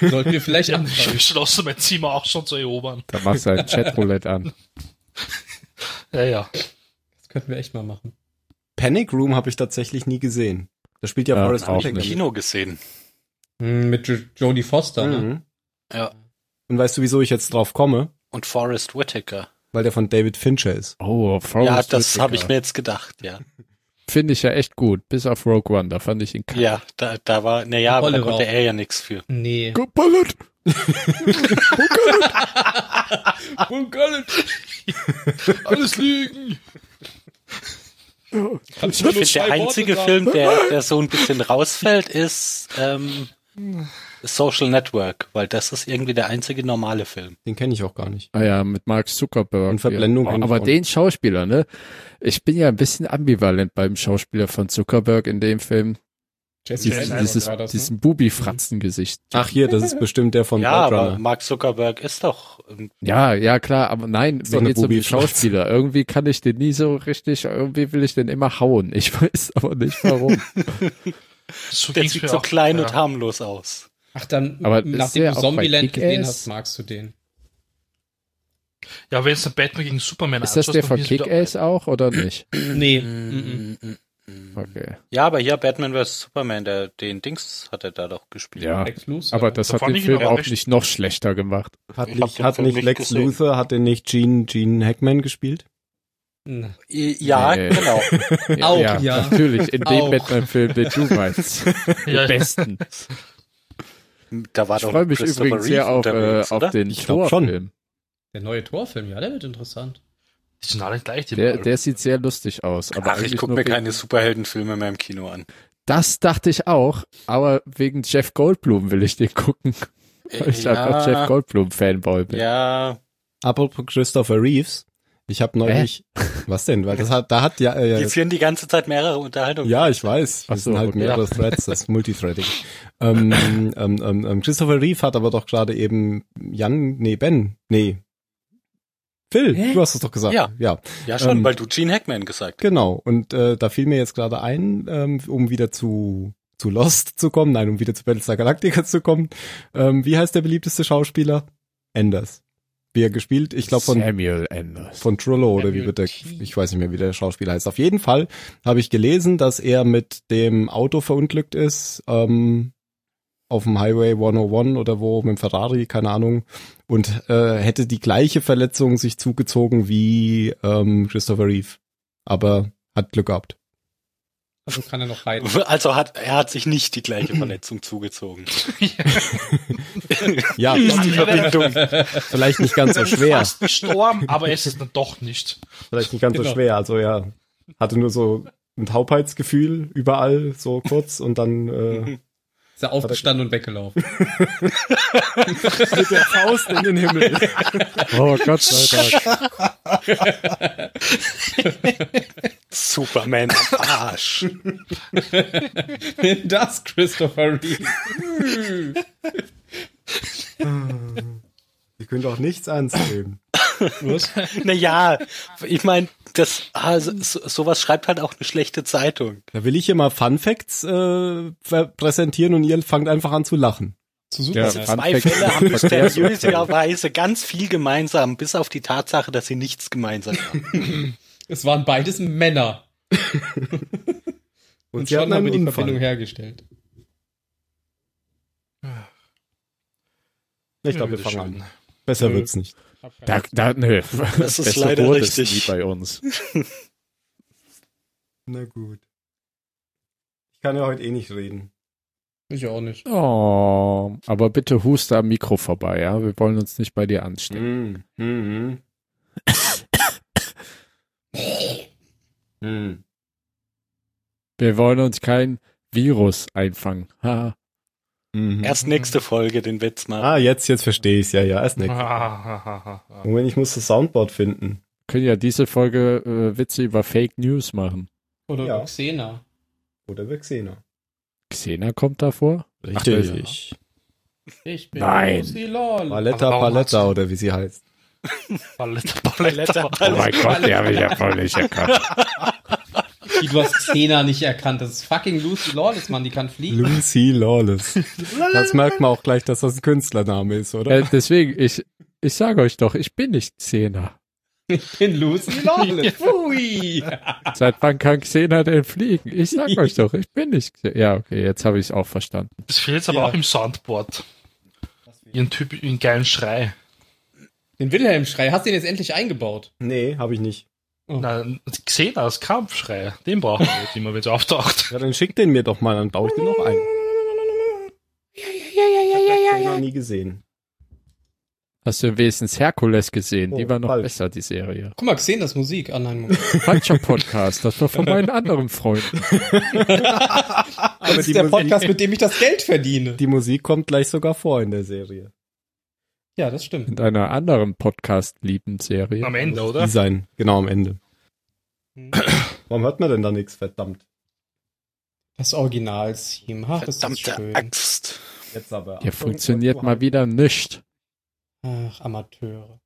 Sollten wir vielleicht Ich anfangen. beschlossen, mein Zimmer auch schon zu erobern. Da machst du ein Chatroulette an. Ja, ja. Das könnten wir echt mal machen. Panic Room habe ich tatsächlich nie gesehen. Da spielt ja, Ja, Forrest auch Hab ich im Whitaker. Kino gesehen. Hm, Mit Jo- Jodie Foster, ne? Ja. Und weißt du, wieso ich jetzt drauf komme? Und Forrest Whitaker. Weil der von David Fincher ist. Oh, Forrest ja, das Whitaker. habe ich mir jetzt gedacht, ja. Finde ich ja echt gut. Bis auf Rogue One, da fand ich ihn kacke. Ja, da, da war, naja, aber da konnte er ja nichts für. Nee. Geballert. Alles liegen. Ich Ich finde, der einzige Film, der, der so ein bisschen rausfällt, ist ähm, Social Network, weil das ist irgendwie der einzige normale Film. Den kenne ich auch gar nicht. Ah ja, mit Mark Zuckerberg. Und Verblendung Ja. Aber den Schauspieler, ne? Ich bin ja ein bisschen ambivalent beim Schauspieler von Zuckerberg in dem Film. Jesse Dieses, Eisenberg dieses, ne? diesen Bubi-Fratzen-Gesicht. Ach hier, das ist bestimmt der von ja, Blade aber. Mark Zuckerberg ist doch. Ja, ja, klar, aber nein, mir geht's um den. Schauspieler. Irgendwie kann ich den nie so richtig, irgendwie will ich den immer hauen. Ich weiß aber nicht warum. So Der sieht so auch. klein ja. und harmlos aus. Ach, dann, Aber nachdem du Zombieland gesehen hast, magst du den. Ja, wenn es der Batman gegen Superman Ist das der von Kick-Ass auch oder nicht? Nee. Mm, mm, mm. Okay. Ja, aber hier Batman vs. Superman, der, den Dings hat er da doch gespielt. Ja, Lex Luthor. aber das Da hat den Film auch nicht noch schlechter gemacht. Hat nicht, hat nicht Lex gesehen. Luthor, hat den nicht Gene, Gene Hackman gespielt? Na, Ja, Nee. genau. Auch, ja. Natürlich, in dem. Batman-Film, den du meinst. Ja, Den besten. Da war Ich freue mich übrigens Reeve sehr auf, äh, auf den Ich glaub schon. Torfilm. Der neue Torfilm, ja, der wird interessant. die sind alle gleich. Die Der, der sieht sehr lustig aus. Aber Ach, ich gucke mir keine Superheldenfilme mehr im Kino an. Das dachte ich auch, aber wegen Jeff Goldblum will ich den gucken. Weil ich einfach Jeff Goldblum-Fanboy bin. ja, Apropos Christopher Reeves. Ich habe neulich, was denn? Weil das hat, da hat ja, äh, die führen die ganze Zeit mehrere Unterhaltungen. ja, ich weiß. Das so, sind halt okay. mehrere Threads, das ist Multithreading. ähm, ähm, ähm, ähm, Christopher Reeve hat aber doch gerade eben Jan, nee, Ben, nee. Phil, Hä? du hast es doch gesagt. Ja. ja. Ja, schon, Ähm, weil du Gene Hackman gesagt hast. Genau, und äh, da fiel mir jetzt gerade ein, ähm, um wieder zu zu Lost zu kommen, nein, um wieder zu Battlestar Galactica zu kommen. Ähm, wie heißt der beliebteste Schauspieler? Anders. Wie er gespielt? Ich glaube von Samuel Anders. von Trullo oder wie Samuel wird der, ich weiß nicht mehr, wie der Schauspieler heißt. Auf jeden Fall habe ich gelesen, dass er mit dem Auto verunglückt ist, ähm, auf dem Highway 101 oder wo, mit dem Ferrari, keine Ahnung, und äh, hätte die gleiche Verletzung sich zugezogen wie ähm, Christopher Reeve. Aber hat Glück gehabt. Also kann er noch reiten. Also hat er hat sich nicht die gleiche Verletzung zugezogen. Ja, Die Verbindung. vielleicht nicht ganz so schwer. Fast gestorben, aber es ist dann doch nicht. Vielleicht nicht ganz so Genau. schwer. Also ja, hatte nur so ein Taubheitsgefühl überall, so kurz und dann äh, Ist er aufgestanden und weggelaufen. mit der Faust in den Himmel. Oh Gott sei Dank. Superman am Arsch. das Christopher Reeve. Die können doch nichts ernst nehmen. Naja, ich meine, das also, so, sowas schreibt halt auch eine schlechte Zeitung. Da will ich hier mal Fun Facts äh, präsentieren und ihr fangt einfach an zu lachen. Zu Ja. Fun Zwei Fälle haben mysteriöserweise ganz viel gemeinsam, bis auf die Tatsache, dass sie nichts gemeinsam haben. es waren beides Männer. Und, Und schon haben wir die Verbindung Unfall. hergestellt. Ich glaube, wir fangen schön. an. Besser wird's nicht. Da, da, nö. Das ist Besser leider es richtig. nie bei uns. Na gut. Ich kann ja heute eh nicht reden. Ich auch nicht. Oh, aber bitte huste am Mikro vorbei, ja? Wir wollen uns nicht bei dir anstecken. Mm, mm, mm. mm. Wir wollen uns kein Virus einfangen. Ha. Mhm. Erst nächste Folge den Witz machen. Ah, jetzt, jetzt verstehe ich's. Ja, ja, erst nächstes. Ah, Moment, ich muss das Soundboard finden. Können ja diese Folge äh, Witze über Fake News machen. Oder Ja. Xena. Oder wir Xena. Xena kommt davor? Richtig. Ich bin Nein. Lucy Lol. Paletta, warum Paletta oder wie sie heißt. Palette, Palette, Palette. Oh mein Gott, die habe ich ja voll nicht erkannt. Wie, Du hast Xena nicht erkannt. Das ist fucking Lucy Lawless, Mann. Die kann fliegen. Lucy Lawless. Das merkt man auch gleich, dass das ein Künstlername ist, oder? Äh, deswegen, ich, ich sage euch doch, ich bin nicht Xena. Ich bin Lucy Lawless. Pfui. Seit wann kann Xena denn fliegen? Ich sag euch doch, ich bin nicht Xena. Ja, okay, jetzt habe ich es auch verstanden. Das fehlt jetzt aber Ja. auch im Soundboard. Ihren Typ, ihren geilen Schrei. Den Wilhelm-Schrei. Hast du den jetzt endlich eingebaut? Nee, habe ich nicht. Na, Xena, das Kampfschrei. Den brauchen wir jetzt immer, wenn es auftaucht. Ja, dann schick den mir doch mal, dann baue ich den noch ein. Ich habe Xena nie gesehen. Hast du wenigstens Herkules gesehen? die Oh, war noch falsch. besser, die Serie. Guck mal, gesehen das Musik. Ah nein. Falscher Podcast, das war von meinen anderen Freunden. Das ist die der Musik- Podcast, mit dem ich das Geld verdiene. Die Musik kommt gleich sogar vor in der Serie. Ja, das stimmt. In einer anderen Podcast-Lieben-Serie. Am Ende, Die oder? sein, genau am Ende. Hm. Warum hört man denn da nichts, verdammt? Das Original-Theme. Ach, ist das Verdammte schön. Axt. Jetzt aber. Hier funktioniert mal wieder nicht. Ach, Amateure.